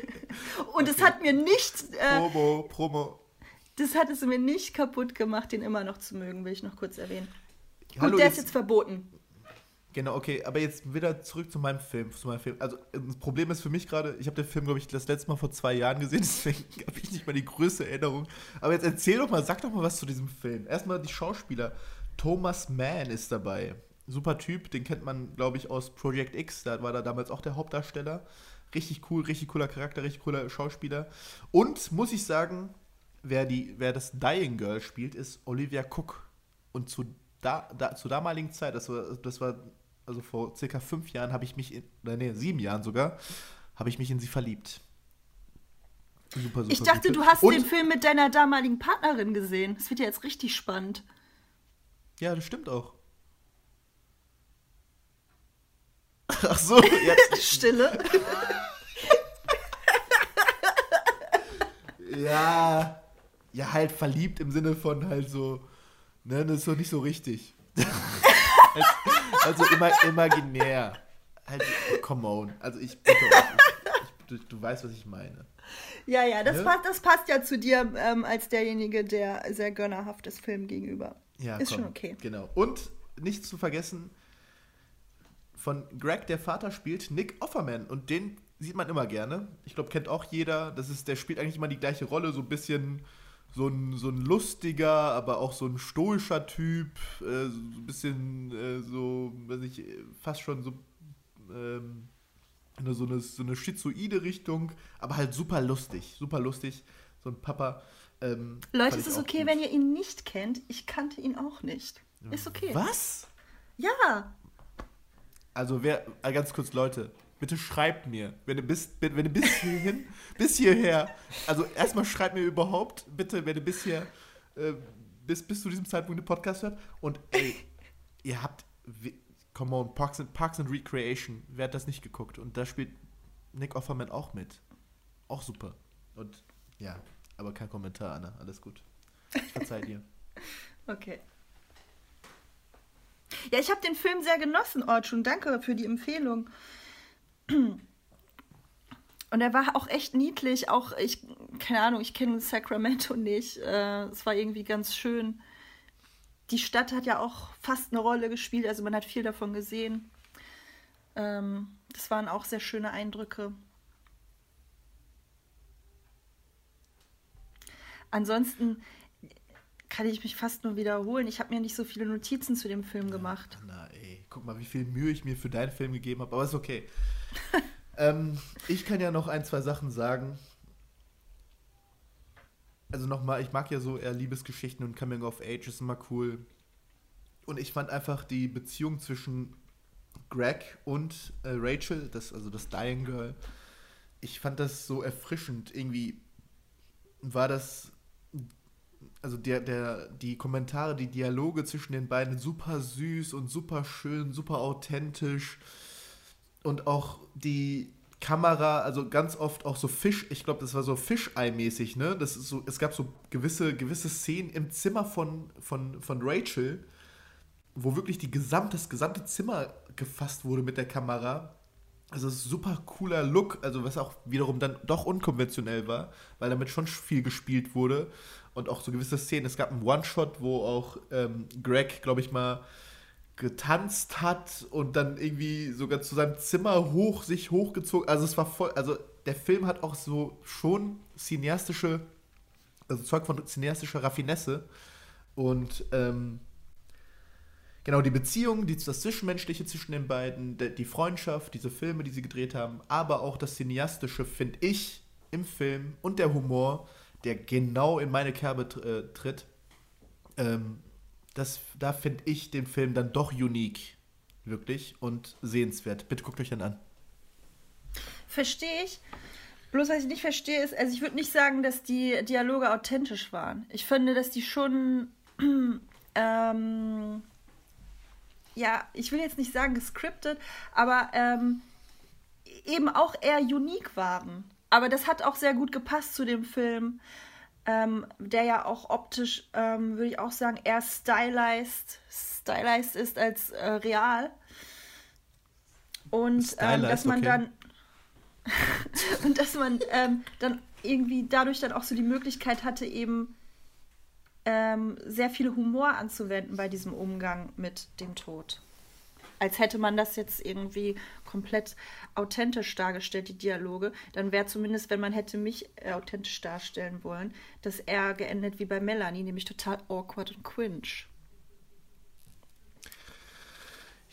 und es Okay. hat mir nicht äh, Promo, Promo. das hat es mir nicht kaputt gemacht, den immer noch zu mögen, will ich noch kurz erwähnen. Hallo, Gut, der ist jetzt- jetzt verboten. Genau, okay, aber jetzt wieder zurück zu meinem Film. Zu meinem Film. Also, das Problem ist für mich gerade, ich habe den Film, glaube ich, das letzte Mal vor zwei Jahren gesehen, deswegen habe ich nicht mal die größte Erinnerung. Aber jetzt erzähl doch mal, sag doch mal was zu diesem Film. Erstmal die Schauspieler. Thomas Mann ist dabei. Super Typ, den kennt man, glaube ich, aus Project X. Da war er damals auch der Hauptdarsteller. Richtig cool, richtig cooler Charakter, richtig cooler Schauspieler. Und muss ich sagen, wer, die, wer das Dying Girl spielt, ist Olivia Cook. Und zu, da, da, zur damaligen Zeit, das war, das war also vor circa fünf Jahren, habe ich mich, in, oder nee, sieben Jahren sogar, habe ich mich in sie verliebt. Super, super Ich dachte, gut. du hast Und- den Film mit deiner damaligen Partnerin gesehen. Das wird ja jetzt richtig spannend. Ja, das stimmt auch. Ach so, jetzt. Stille. Ja. Ja, halt verliebt im Sinne von halt so, ne, das ist doch nicht so richtig. also, also immer imaginär. Halt, come on. Also ich bitte euch, du, du weißt, was ich meine. Ja, ja, das, Ne? passt, das passt ja zu dir ähm, als derjenige, der sehr gönnerhaft ist Film gegenüber. Ja, ist komm, schon okay. Genau. Und nicht zu vergessen, von Greg, der Vater, spielt Nick Offerman. Und den sieht man immer gerne. Ich glaube, kennt auch jeder. Das ist, der spielt eigentlich immer die gleiche Rolle. So ein bisschen so ein, so ein lustiger, aber auch so ein stoischer Typ. Äh, so ein bisschen äh, so, weiß ich, fast schon so. Ähm, eine- so eine, so eine schizoide Richtung, aber halt super lustig. Super lustig. So ein Papa. Ähm, Leute, es ist auch okay, gut. wenn ihr ihn nicht kennt. Ich kannte ihn auch nicht. Ist okay. Was? Ja. Also wer, ganz kurz Leute, bitte schreibt mir, wenn du bis, wenn du bis hierhin, bis hierher, also erstmal schreibt mir überhaupt, bitte, wenn du bis hier, äh, bis, bis zu diesem Zeitpunkt den Podcast hört und ey, ihr habt, come on, Parks and, Parks and Recreation, wer hat das nicht geguckt? Und da spielt Nick Offerman auch mit. Auch super. Und ja, aber kein Kommentar, Anna, alles gut. Ich verzeih dir. Okay. Ja, ich habe den Film sehr genossen, Orchun. Danke für die Empfehlung. Und er war auch echt niedlich. Auch ich, keine Ahnung, ich kenne Sacramento nicht. Äh, es war irgendwie ganz schön. Die Stadt hat ja auch fast eine Rolle gespielt, also man hat viel davon gesehen. Ähm, das waren auch sehr schöne Eindrücke. Ansonsten kann ich mich fast nur wiederholen. Ich habe mir nicht so viele Notizen zu dem Film gemacht. Na ey, guck mal, wie viel Mühe ich mir für deinen Film gegeben habe, aber ist okay. ähm, ich kann ja noch ein, zwei Sachen sagen. Also nochmal, ich mag ja so eher Liebesgeschichten und Coming of Age ist immer cool. Und ich fand einfach die Beziehung zwischen Greg und äh, Rachel, das, also das Dying Girl, ich fand das so erfrischend. Irgendwie war das also der, der, die Kommentare, die Dialoge zwischen den beiden super süß und super schön, super authentisch. Und auch die Kamera, also ganz oft auch so Fisch, ich glaube, das war so Fischei-mäßig, ne? Das ist so, es gab so gewisse, gewisse Szenen im Zimmer von, von, von Rachel, wo wirklich die gesamte, das gesamte Zimmer gefasst wurde mit der Kamera. Also super cooler Look, also was auch wiederum dann doch unkonventionell war, weil damit schon viel gespielt wurde und auch so gewisse Szenen. Es gab einen One-Shot, wo auch ähm, Greg, glaube ich mal, getanzt hat und dann irgendwie sogar zu seinem Zimmer hoch sich hochgezogen. Also es war voll, also der Film hat auch so schon cineastische, also Zeug von cineastischer Raffinesse und ähm, genau die Beziehung, die, das Zwischenmenschliche zwischen den beiden, die, die Freundschaft, diese Filme, die sie gedreht haben, aber auch das cineastische finde ich im Film und der Humor, der genau in meine Kerbe äh, tritt. Ähm, das, da finde ich den Film dann doch unique, wirklich und sehenswert. Bitte guckt euch den an. Verstehe ich. Bloß was ich nicht verstehe ist, also ich würde nicht sagen, dass die Dialoge authentisch waren. Ich finde, dass die schon, ähm, ja, ich will jetzt nicht sagen gescriptet, aber ähm, eben auch eher unique waren. Aber das hat auch sehr gut gepasst zu dem Film ähm, der ja auch optisch, ähm, würde ich auch sagen, eher stylized, stylized ist als äh, real. Und ähm, dass man okay. dann und dass man ähm, dann irgendwie dadurch dann auch so die Möglichkeit hatte, eben ähm, sehr viel Humor anzuwenden bei diesem Umgang mit dem Tod als hätte man das jetzt irgendwie komplett authentisch dargestellt, die Dialoge, dann wäre zumindest, wenn man hätte mich äh, authentisch darstellen wollen, das eher geendet wie bei Melanie, nämlich total awkward und cringe.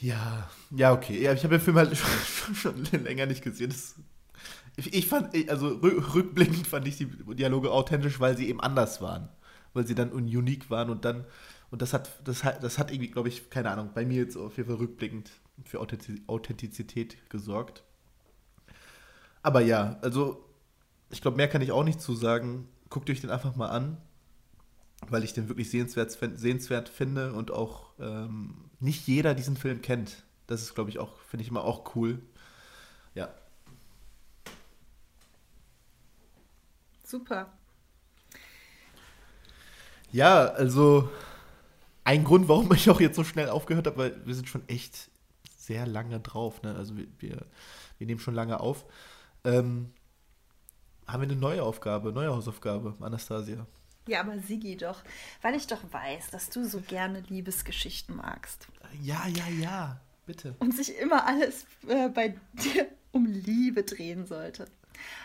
Ja, ja, okay. Ja, ich habe den Film halt schon, schon länger nicht gesehen. Das, ich, ich, fand, also rückblickend fand ich die Dialoge authentisch, weil sie eben anders waren. Weil sie dann unique waren und dann und das hat, das hat, das hat irgendwie, glaube ich, keine Ahnung, bei mir jetzt auf jeden Fall rückblickend für Authentizität gesorgt. Aber ja, also ich glaube, mehr kann ich auch nicht zu sagen. Guckt euch den einfach mal an, weil ich den wirklich sehenswert, sehenswert finde und auch ähm, nicht jeder diesen Film kennt. Das ist, glaube ich, auch, finde ich immer auch cool. Ja. Super. Ja, also ein Grund, warum ich auch jetzt so schnell aufgehört habe, weil wir sind schon echt sehr lange drauf. Ne? Also wir, wir, wir nehmen schon lange auf. Ähm, haben wir eine neue Aufgabe, neue Hausaufgabe, Anastasia? Ja, aber Sigi doch, weil ich doch weiß, dass du so gerne Liebesgeschichten magst. Ja, ja, ja, bitte. Und sich immer alles äh, bei dir um Liebe drehen sollte,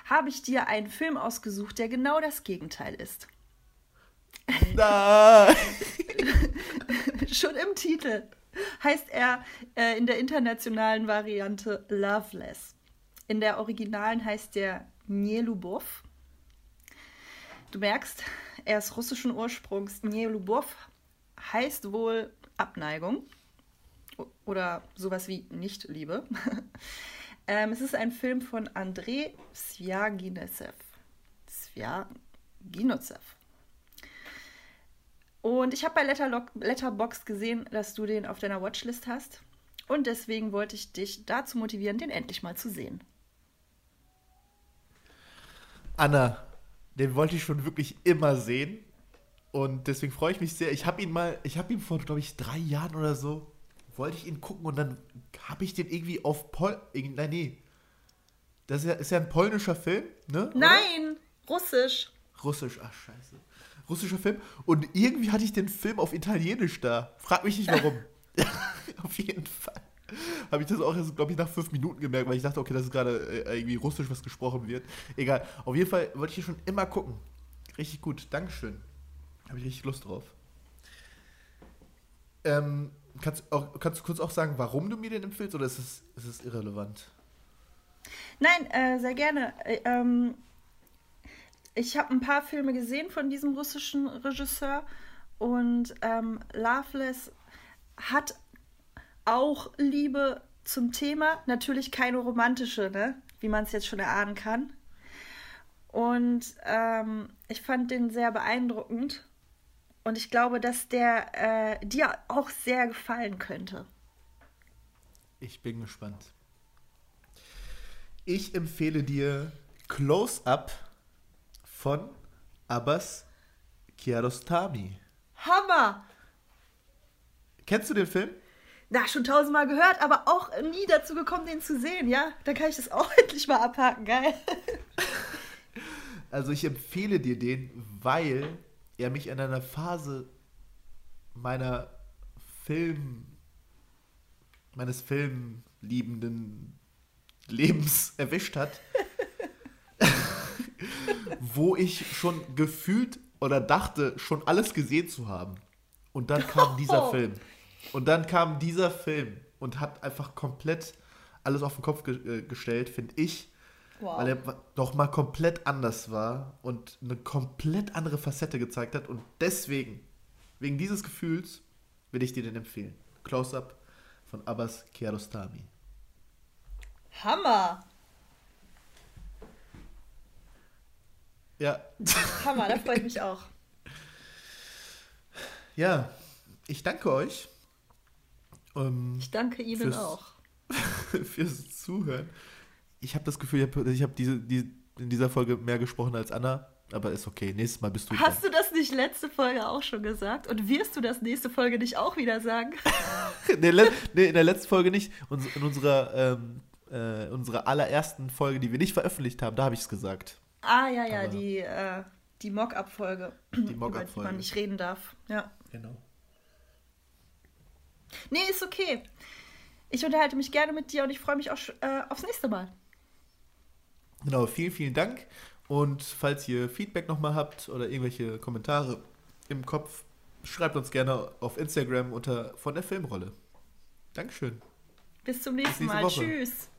habe ich dir einen Film ausgesucht, der genau das Gegenteil ist. Nein! Schon im Titel heißt er äh, in der internationalen Variante Loveless. In der originalen heißt er Nielubov. Du merkst, er ist russischen Ursprungs. Nielubov heißt wohl Abneigung oder sowas wie Nichtliebe. ähm, es ist ein Film von Andrei Sviaginesev. Sviaginesev. Und ich habe bei Letterbox gesehen, dass du den auf deiner Watchlist hast. Und deswegen wollte ich dich dazu motivieren, den endlich mal zu sehen. Anna, den wollte ich schon wirklich immer sehen. Und deswegen freue ich mich sehr. Ich habe ihn mal, ich habe ihn vor, glaube ich, drei Jahren oder so, wollte ich ihn gucken und dann habe ich den irgendwie auf Pol. Nein, nee. Das ist ja, ist ja ein polnischer Film, ne? Nein, Oder? russisch. Russisch, ach scheiße russischer Film. Und irgendwie hatte ich den Film auf Italienisch da. Frag mich nicht warum. auf jeden Fall. Habe ich das auch jetzt, glaube ich, nach fünf Minuten gemerkt, weil ich dachte, okay, das ist gerade äh, irgendwie russisch, was gesprochen wird. Egal. Auf jeden Fall wollte ich hier schon immer gucken. Richtig gut. Dankeschön. Habe ich richtig Lust drauf. Ähm, kannst, auch, kannst du kurz auch sagen, warum du mir den empfiehlst oder ist es, ist es irrelevant? Nein, äh, sehr gerne. Äh, ähm, ich habe ein paar Filme gesehen von diesem russischen Regisseur und ähm, Loveless hat auch Liebe zum Thema, natürlich keine romantische, ne? wie man es jetzt schon erahnen kann. Und ähm, ich fand den sehr beeindruckend und ich glaube, dass der äh, dir auch sehr gefallen könnte. Ich bin gespannt. Ich empfehle dir Close Up von Abbas Kiarostami. Hammer! Kennst du den Film? na, schon tausendmal gehört, aber auch nie dazu gekommen, den zu sehen, ja? Da kann ich das auch endlich mal abhaken, geil. Also ich empfehle dir den, weil er mich in einer Phase meiner Film, meines filmliebenden Lebens erwischt hat, wo ich schon gefühlt oder dachte, schon alles gesehen zu haben. Und dann kam dieser Oh. Film. Und dann kam dieser Film und hat einfach komplett alles auf den Kopf ge äh, gestellt, finde ich. Wow. Weil er doch mal komplett anders war und eine komplett andere Facette gezeigt hat. Und deswegen, wegen dieses Gefühls, will ich dir den empfehlen. Close-Up von Abbas Kiarostami. Hammer. Ja, Hammer, da freue ich mich auch. ja, ich danke euch ähm, Ich danke Ihnen Fürs- auch. fürs Zuhören. Ich habe das Gefühl, ich habe hab diese, die, in dieser Folge mehr gesprochen als Anna, aber ist okay. Nächstes Mal bist du Hast du das nicht letzte Folge auch schon gesagt? Und wirst du das nächste Folge nicht auch wieder sagen? dran. In der, le- nee, in der letzten Folge nicht. In unserer, ähm, äh, unserer allerersten Folge, die wir nicht veröffentlicht haben, da habe ich es gesagt. Ah, ja, ja, Aber- die, äh, die Mock-Up-Folge. Die Über die man nicht reden darf. Ja. Genau. Nee, ist okay. Ich unterhalte mich gerne mit dir und ich freue mich auch äh, aufs nächste Mal. Genau, vielen, vielen Dank. Und falls ihr Feedback nochmal habt oder irgendwelche Kommentare im Kopf, schreibt uns gerne auf Instagram unter von der Filmrolle. Dankeschön. Bis zum nächsten nächste Mal. Woche. Tschüss.